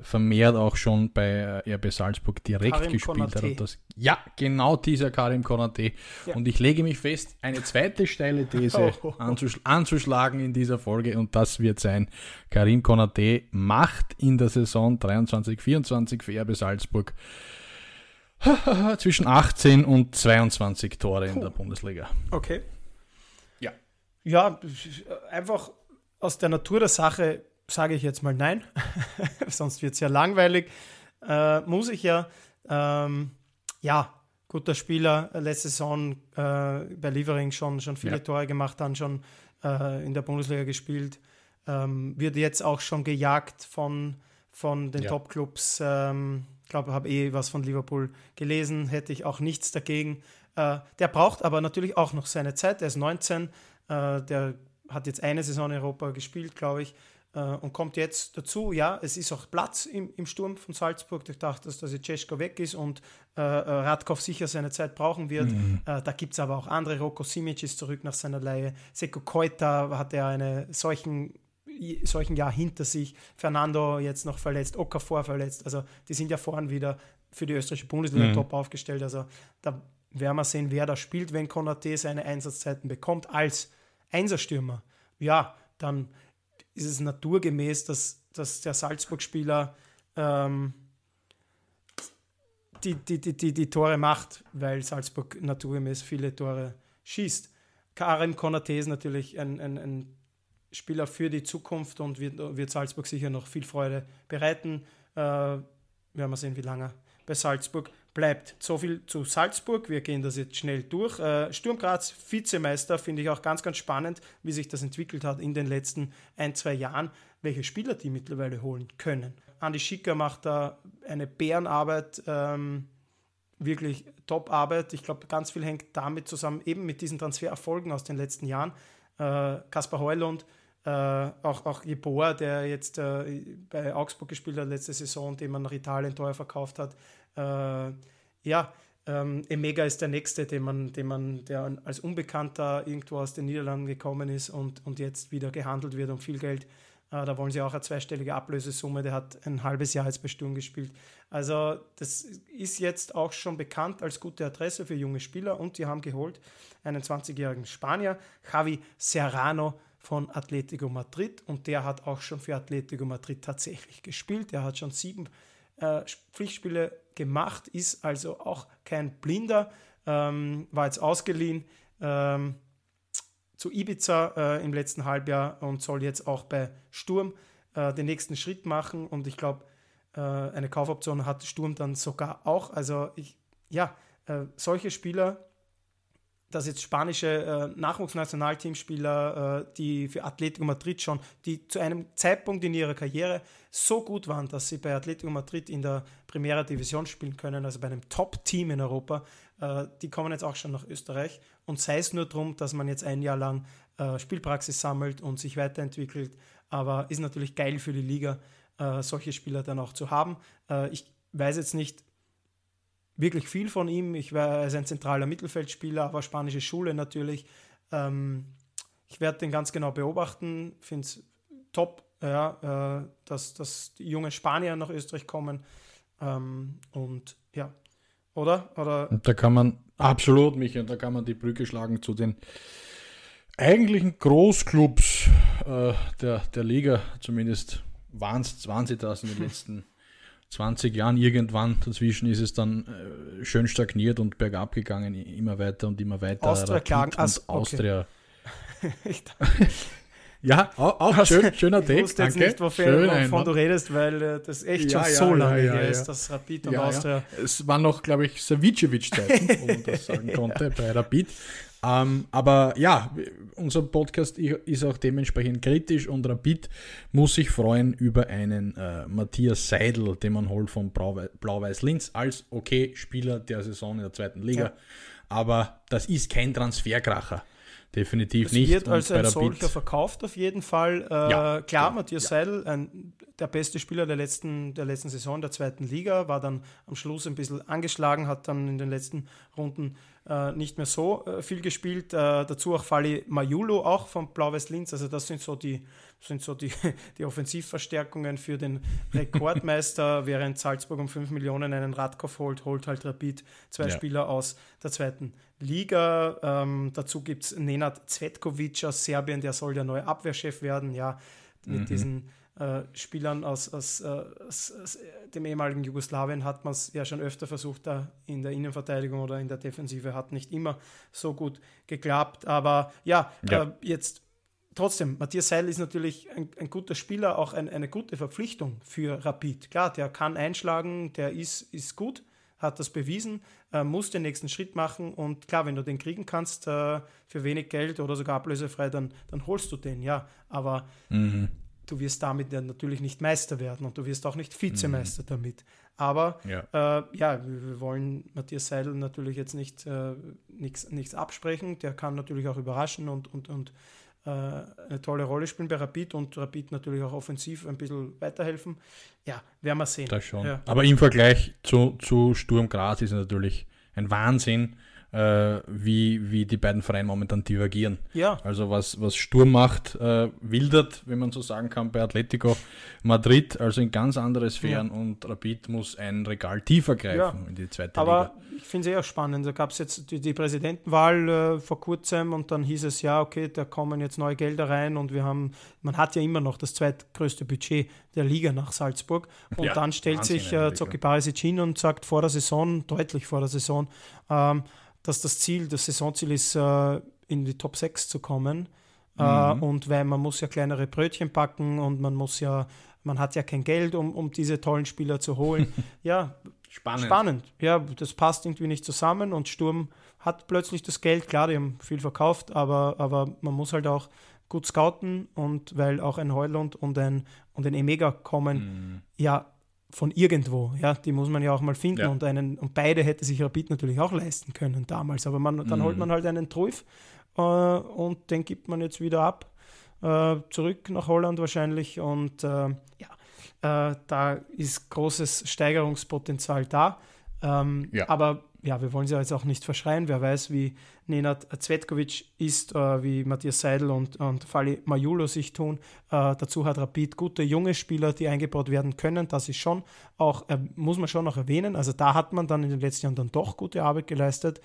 vermehrt auch schon bei äh, RB Salzburg direkt Karim gespielt Konate. hat. Das, ja, genau dieser Karim Konate. Ja. Und ich lege mich fest, eine zweite steile These oh, oh, oh. Anzusch anzuschlagen in dieser Folge und das wird sein, Karim Konate macht in der Saison 23-24 für RB Salzburg zwischen 18 und 22 Tore in der Bundesliga. Okay. Ja. Ja, einfach aus der Natur der Sache sage ich jetzt mal nein, sonst wird es ja langweilig. Äh, muss ich ja. Ähm, ja, guter Spieler, letzte Saison äh, bei Liefering schon, schon viele ja. Tore gemacht, dann schon äh, in der Bundesliga gespielt. Ähm, wird jetzt auch schon gejagt von, von den ja. Top-Clubs. Ähm, ich glaube, habe eh was von Liverpool gelesen, hätte ich auch nichts dagegen. Äh, der braucht aber natürlich auch noch seine Zeit. Er ist 19, äh, der hat jetzt eine Saison in Europa gespielt, glaube ich. Äh, und kommt jetzt dazu, ja, es ist auch Platz im, im Sturm von Salzburg. Ich dachte, dass, dass Cesko weg ist und äh, äh, Radkov sicher seine Zeit brauchen wird. Mhm. Äh, da gibt es aber auch andere. Roko Simic ist zurück nach seiner Leihe. Seko Koita hat er einen solchen solchen Jahr hinter sich. Fernando jetzt noch verletzt, Okafor verletzt. Also die sind ja vorhin wieder für die österreichische Bundesliga mhm. top aufgestellt. Also da werden wir sehen, wer da spielt, wenn Konate seine Einsatzzeiten bekommt als Einserstürmer. Ja, dann ist es naturgemäß, dass, dass der Salzburg-Spieler ähm, die, die, die, die, die Tore macht, weil Salzburg naturgemäß viele Tore schießt. Karim Konate ist natürlich ein, ein, ein Spieler für die Zukunft und wird, wird Salzburg sicher noch viel Freude bereiten. Äh, werden wir sehen, wie lange bei Salzburg bleibt. So viel zu Salzburg. Wir gehen das jetzt schnell durch. Äh, Sturm Graz, Vizemeister, finde ich auch ganz, ganz spannend, wie sich das entwickelt hat in den letzten ein, zwei Jahren, welche Spieler die mittlerweile holen können. Andi Schicker macht da eine Bärenarbeit, ähm, wirklich Top-Arbeit. Ich glaube, ganz viel hängt damit zusammen, eben mit diesen Transfererfolgen aus den letzten Jahren. Äh, Kaspar Heulund, äh, auch, auch Jeboa, der jetzt äh, bei Augsburg gespielt hat letzte Saison, den man nach Italien teuer verkauft hat, äh, ja, ähm, Emega ist der nächste, den man, den man, der als Unbekannter irgendwo aus den Niederlanden gekommen ist und, und jetzt wieder gehandelt wird um viel Geld. Äh, da wollen sie auch eine zweistellige Ablösesumme. Der hat ein halbes Jahr jetzt bei Sturm gespielt. Also, das ist jetzt auch schon bekannt als gute Adresse für junge Spieler und die haben geholt einen 20-jährigen Spanier, Javi Serrano von Atletico Madrid und der hat auch schon für Atletico Madrid tatsächlich gespielt. Er hat schon sieben äh, Pflichtspiele gemacht, ist also auch kein Blinder, ähm, war jetzt ausgeliehen ähm, zu Ibiza äh, im letzten Halbjahr und soll jetzt auch bei Sturm äh, den nächsten Schritt machen und ich glaube, äh, eine Kaufoption hat Sturm dann sogar auch. Also ich, ja, äh, solche Spieler dass jetzt spanische äh, Nachwuchsnationalteamspieler, äh, die für Atletico Madrid schon, die zu einem Zeitpunkt in ihrer Karriere so gut waren, dass sie bei Atletico Madrid in der Primera Division spielen können, also bei einem Top-Team in Europa, äh, die kommen jetzt auch schon nach Österreich. Und sei es nur darum, dass man jetzt ein Jahr lang äh, Spielpraxis sammelt und sich weiterentwickelt, aber ist natürlich geil für die Liga, äh, solche Spieler dann auch zu haben. Äh, ich weiß jetzt nicht, wirklich viel von ihm. Ich war, er ist ein zentraler Mittelfeldspieler, aber spanische Schule natürlich. Ähm, ich werde den ganz genau beobachten, finde es top, ja, äh, dass, dass die jungen Spanier nach Österreich kommen. Ähm, und ja, oder? oder? Und da kann man, absolut, Michael, da kann man die Brücke schlagen zu den eigentlichen Großclubs äh, der, der Liga, zumindest waren, waren sie das in den letzten 20 Jahren irgendwann dazwischen ist es dann äh, schön stagniert und bergab gegangen, immer weiter und immer weiter. Austria klagen, also, Austria. ja, auch, auch schön, schöner Take. Ich wusste jetzt nicht, wofür, wovon du redest, weil äh, das echt ja, schon ja, so lange ja, her ist, dass Rapid und Austria. Es war noch, glaube ich, Savicevic-Zeiten, wo man das sagen konnte, bei Rapid. Ähm, aber ja, unser Podcast ist auch dementsprechend kritisch und Rapid muss sich freuen über einen äh, Matthias Seidel, den man holt von Blau-Weiß Linz als okay Spieler der Saison in der zweiten Liga. Ja. Aber das ist kein Transferkracher. Definitiv es nicht. wird als ein solcher verkauft auf jeden Fall. Äh, ja, klar, Matthias ja. Seidel, ein, der beste Spieler der letzten, der letzten Saison der zweiten Liga, war dann am Schluss ein bisschen angeschlagen, hat dann in den letzten Runden äh, nicht mehr so äh, viel gespielt. Äh, dazu auch Fali Majulo, auch von Blau-Weiß Linz. Also das sind so die, sind so die, die Offensivverstärkungen für den Rekordmeister. Während Salzburg um 5 Millionen einen Radkauf holt, holt halt Rapid zwei ja. Spieler aus der zweiten Liga. Ähm, dazu gibt es Nenad Zvetkovic aus Serbien, der soll der neue Abwehrchef werden. Ja, mit mhm. diesen äh, Spielern aus, aus, äh, aus, aus, dem ehemaligen Jugoslawien hat man es ja schon öfter versucht, da in der Innenverteidigung oder in der Defensive hat nicht immer so gut geklappt. Aber ja, ja. Äh, jetzt trotzdem, Matthias Seil ist natürlich ein, ein guter Spieler, auch ein, eine gute Verpflichtung für Rapid. Klar, der kann einschlagen, der ist, ist gut, hat das bewiesen, äh, muss den nächsten Schritt machen und klar, wenn du den kriegen kannst äh, für wenig Geld oder sogar ablösefrei, dann, dann holst du den, ja. Aber mhm du wirst damit ja natürlich nicht Meister werden und du wirst auch nicht Vizemeister mhm. damit. Aber ja. Äh, ja, wir wollen Matthias Seidel natürlich jetzt nicht äh, nichts absprechen. Der kann natürlich auch überraschen und, und, und äh, eine tolle Rolle spielen bei Rapid und Rapid natürlich auch offensiv ein bisschen weiterhelfen. Ja, werden wir sehen. Das schon. Ja. Aber im Vergleich zu, zu Sturm Graz ist natürlich ein Wahnsinn, äh, wie, wie die beiden Vereine momentan divergieren. Ja. Also was, was Sturm macht, äh, wildert, wenn man so sagen kann, bei Atletico Madrid, also in ganz andere Sphären ja. und Rapid muss ein Regal tiefer greifen ja. in die zweite Aber Liga. Aber ich finde es eher spannend. Da gab es jetzt die, die Präsidentenwahl äh, vor kurzem und dann hieß es ja, okay, da kommen jetzt neue Gelder rein und wir haben, man hat ja immer noch das zweitgrößte Budget der Liga nach Salzburg. Und ja, dann stellt sich äh, Zocchi Barisic hin und sagt vor der Saison, deutlich vor der Saison, ähm, dass das Ziel, das Saisonziel ist, äh, in die Top 6 zu kommen. Äh, mhm. und weil man muss ja kleinere Brötchen packen und man muss ja, man hat ja kein Geld, um, um diese tollen Spieler zu holen. ja, spannend. Spannend. Ja, das passt irgendwie nicht zusammen und Sturm hat plötzlich das Geld. Klar, die haben viel verkauft, aber, aber man muss halt auch gut scouten und weil auch ein Heulund und ein, und ein Emega kommen, mhm. ja, von irgendwo, ja, die muss man ja auch mal finden ja. und einen und beide hätte sich Rapid natürlich auch leisten können damals, aber man, dann mhm. holt man halt einen Truif äh, und den gibt man jetzt wieder ab, äh, zurück nach Holland wahrscheinlich und äh, ja, äh, da ist großes Steigerungspotenzial da, ähm, ja. aber ja, wir wollen sie jetzt auch nicht verschreien. Wer weiß, wie Nenad Zvetkovic ist, äh, wie Matthias Seidel und, und Fali Majulo sich tun. Äh, dazu hat Rapid gute junge Spieler, die eingebaut werden können. Das ist schon auch, äh, muss man schon noch erwähnen. Also da hat man dann in den letzten Jahren dann doch gute Arbeit geleistet.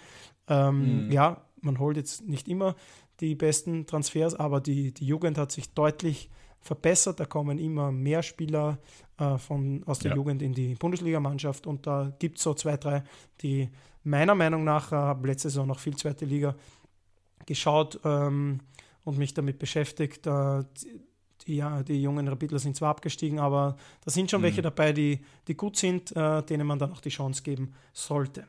Ähm, mhm. Ja, man holt jetzt nicht immer die besten Transfers, aber die, die Jugend hat sich deutlich verbessert. Da kommen immer mehr Spieler äh, von, aus der ja. Jugend in die Bundesligamannschaft und da gibt es so zwei, drei, die meiner Meinung nach, äh, habe letzte Saison noch viel zweite Liga geschaut ähm, und mich damit beschäftigt. Äh, die, ja, die jungen Rapidler sind zwar abgestiegen, aber da sind schon mhm. welche dabei, die, die gut sind, äh, denen man dann auch die Chance geben sollte.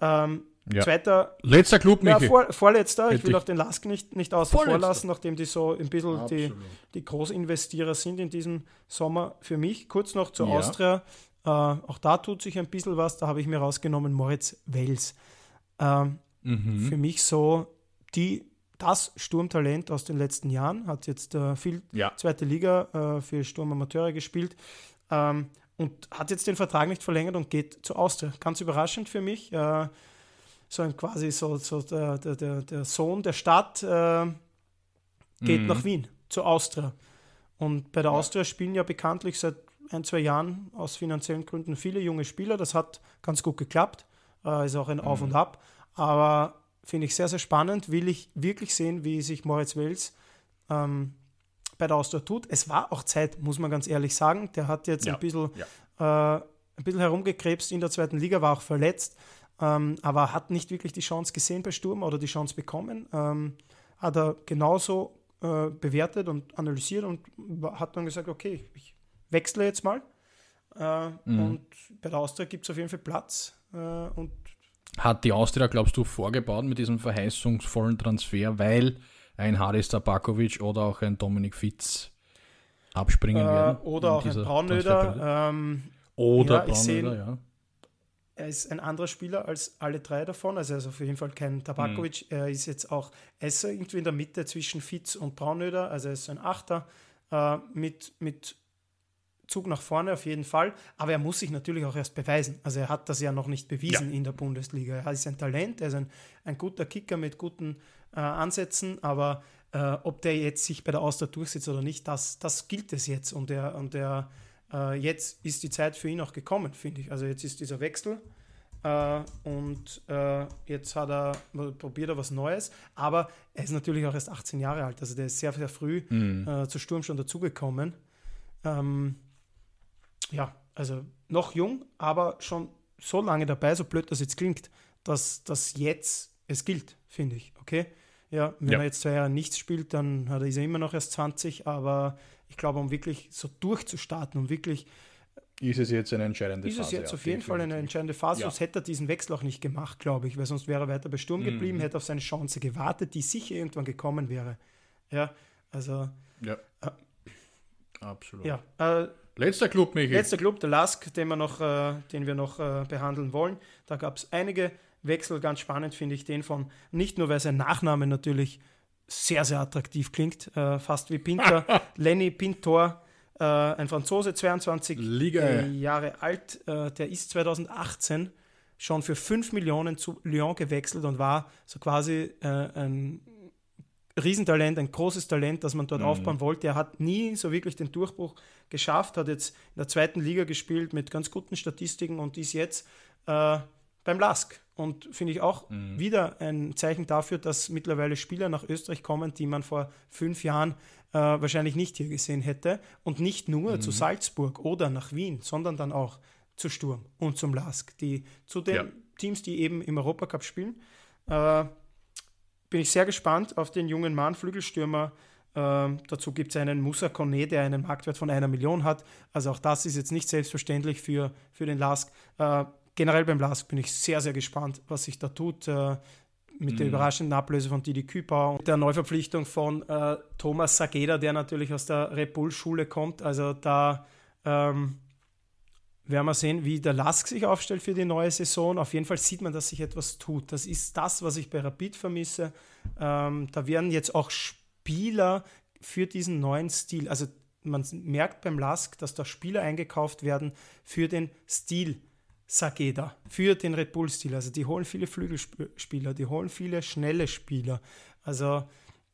Ähm, ja. Zweiter. Letzter Club, Michi. Ja, vor, vorletzter. Ich will auch den Lask nicht, nicht außen vor lassen, nachdem die so ein bisschen die, die Großinvestierer sind in diesem Sommer. Für mich, kurz noch zur ja. Austria. Äh, auch da tut sich ein bisschen was. Da habe ich mir rausgenommen Moritz Wels. Ähm, mhm. Für mich so die, das Sturmtalent aus den letzten Jahren. Hat jetzt äh, viel ja. zweite Liga äh, für Sturmamateure gespielt. Ähm, und hat jetzt den Vertrag nicht verlängert und geht zu Austria. Ganz überraschend für mich. Äh, so ein quasi so, so der, der, der Sohn der Stadt äh, geht mhm. nach Wien, zu Austria. Und bei der Austria spielen ja bekanntlich seit ein, zwei Jahren aus finanziellen Gründen viele junge Spieler. Das hat ganz gut geklappt. Äh, ist auch ein mhm. Auf und Ab. Aber finde ich sehr, sehr spannend. Will ich wirklich sehen, wie sich Moritz Wels ähm, bei der Austria tut. Es war auch Zeit, muss man ganz ehrlich sagen. Der hat jetzt ja. ein bisschen ja. äh, ein bisschen herumgekrebst in der zweiten Liga, war auch verletzt, ähm, aber hat nicht wirklich die Chance gesehen bei Sturm oder die Chance bekommen. Ähm, hat er genauso äh, bewertet und analysiert und hat dann gesagt, okay, ich wechsle jetzt mal. Äh, mhm. Und bei der Austria gibt es auf jeden Fall Platz. Äh, und hat die Austria, glaubst du, vorgebaut mit diesem verheißungsvollen Transfer, weil ein Haris Tabakovic oder auch ein Dominik Fitz abspringen äh, werden? Oder auch ein Braunöder. Ähm, oder ja, Braunöder, ja. Er ist ein anderer Spieler als alle drei davon. Also er ist auf jeden Fall kein Tabakovic. Mhm. Er ist jetzt auch, er ist irgendwie in der Mitte zwischen Fitz und Braunöder. Also er ist ein Achter äh, mit, mit Zug nach vorne auf jeden Fall, aber er muss sich natürlich auch erst beweisen. Also er hat das ja noch nicht bewiesen ja. in der Bundesliga. Er ist ein Talent, er ist ein, ein guter Kicker mit guten äh, Ansätzen, aber äh, ob der jetzt sich bei der Austria durchsetzt oder nicht, das, das gilt es jetzt. Und, er, und er, äh, jetzt ist die Zeit für ihn auch gekommen, finde ich. Also jetzt ist dieser Wechsel äh, und äh, jetzt hat er, probiert er was Neues, aber er ist natürlich auch erst 18 Jahre alt, also der ist sehr, sehr früh mhm. Äh, zu Sturm schon dazugekommen. Ähm, ja, also noch jung, aber schon so lange dabei, so blöd das jetzt klingt, dass das jetzt es gilt, finde ich. Okay? Ja, wenn ja. er jetzt zwei Jahre nichts spielt, dann hat er, ist er immer noch erst 20, aber ich glaube, um wirklich so durchzustarten, um wirklich. Ist es jetzt eine entscheidende Phase? Ist es jetzt ja, auf jeden Fall eine entscheidende Phase, ja. sonst hätte er diesen Wechsel auch nicht gemacht, glaube ich, weil sonst wäre er weiter bei Sturm mhm. geblieben, hätte auf seine Chance gewartet, die sicher irgendwann gekommen wäre. Ja, also. Ja. Äh, Absolut. Ja, äh, Letzter Club, Michi. Letzter Club, der Lask, den wir noch, äh, den wir noch äh, behandeln wollen. Da gab es einige Wechsel. Ganz spannend finde ich den von, nicht nur weil sein Nachname natürlich sehr, sehr attraktiv klingt, äh, fast wie Pinter, Lenny Pintor, äh, ein Franzose, 22 Liga. Jahre alt. Äh, der ist 2018 schon für 5 Millionen zu Lyon gewechselt und war so quasi äh, ein Riesentalent, ein großes Talent, das man dort mhm. aufbauen wollte. Er hat nie so wirklich den Durchbruch geschafft, hat jetzt in der zweiten Liga gespielt mit ganz guten Statistiken und ist jetzt äh, beim LASK. Und finde ich auch mhm. wieder ein Zeichen dafür, dass mittlerweile Spieler nach Österreich kommen, die man vor fünf Jahren äh, wahrscheinlich nicht hier gesehen hätte. Und nicht nur mhm. zu Salzburg oder nach Wien, sondern dann auch zu Sturm und zum LASK, die zu den ja. Teams, die eben im Europacup spielen. Äh, bin ich sehr gespannt auf den jungen Mann, Flügelstürmer. Ähm, dazu gibt es einen Musa Kone, der einen Marktwert von einer Million hat. Also auch das ist jetzt nicht selbstverständlich für, für den Lask. Äh, generell beim Lask bin ich sehr, sehr gespannt, was sich da tut. Äh, mit mhm. der überraschenden Ablöse von Didi Küper und der Neuverpflichtung von äh, Thomas Sageda, der natürlich aus der Red Bull-Schule kommt. Also da ähm, werden wir sehen, wie der Lask sich aufstellt für die neue Saison. Auf jeden Fall sieht man, dass sich etwas tut. Das ist das, was ich bei Rapid vermisse. Ähm, da werden jetzt auch Spieler für diesen neuen Stil, also man merkt beim Lask, dass da Spieler eingekauft werden für den Stil Sageda, für den Red Bull-Stil. Also die holen viele Flügelspieler, die holen viele schnelle Spieler. Also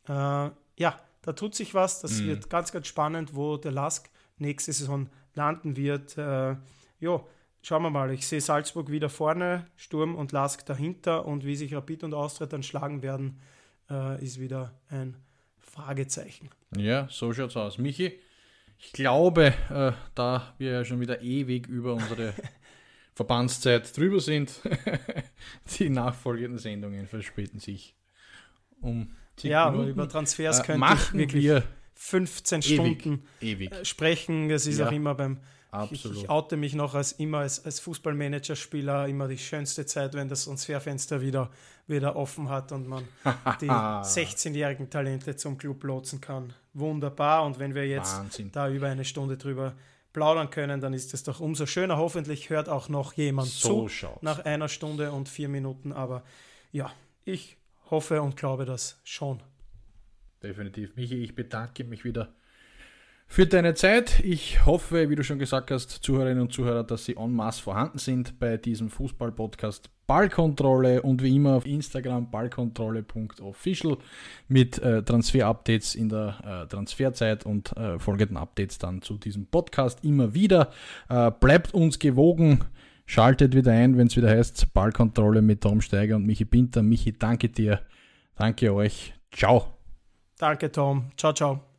äh, ja, da tut sich was. Das mhm. wird ganz, ganz spannend, wo der Lask nächste Saison landen wird. Äh, ja, schauen wir mal. Ich sehe Salzburg wieder vorne, Sturm und Lask dahinter und wie sich Rapid und Austria dann schlagen werden, äh, ist wieder ein Fragezeichen. Ja, so schaut's aus. Michi, ich glaube, äh, da wir ja schon wieder ewig über unsere Verbandszeit drüber sind, die nachfolgenden Sendungen verspäten sich um Ja, Minuten. über Transfers äh, könnte ich wirklich wir 15 ewig, Stunden ewig. sprechen. Das ist ja. auch immer beim Absolut. Ich, ich oute mich noch als immer als, als Fußballmanager-Spieler immer die schönste Zeit, wenn das Transferfenster wieder, wieder offen hat und man die 16-jährigen Talente zum Club lotsen kann. Wunderbar. Und wenn wir jetzt Wahnsinn. da über eine Stunde drüber plaudern können, dann ist es doch umso schöner. Hoffentlich hört auch noch jemand so zu schaut's. nach einer Stunde und vier Minuten. Aber ja, ich hoffe und glaube das schon. Definitiv. Michi, ich bedanke mich wieder für deine Zeit. Ich hoffe, wie du schon gesagt hast, Zuhörerinnen und Zuhörer, dass sie en masse vorhanden sind bei diesem Fußball-Podcast Ballkontrolle und wie immer auf Instagram ballkontrolle.official mit äh, Transfer-Updates in der äh, Transferzeit und äh, folgenden Updates dann zu diesem Podcast immer wieder. Äh, bleibt uns gewogen. Schaltet wieder ein, wenn es wieder heißt Ballkontrolle mit Tom Steiger und Michi Pinter. Michi, danke dir. Danke euch. Ciao. Danke, Tom. Ciao, ciao.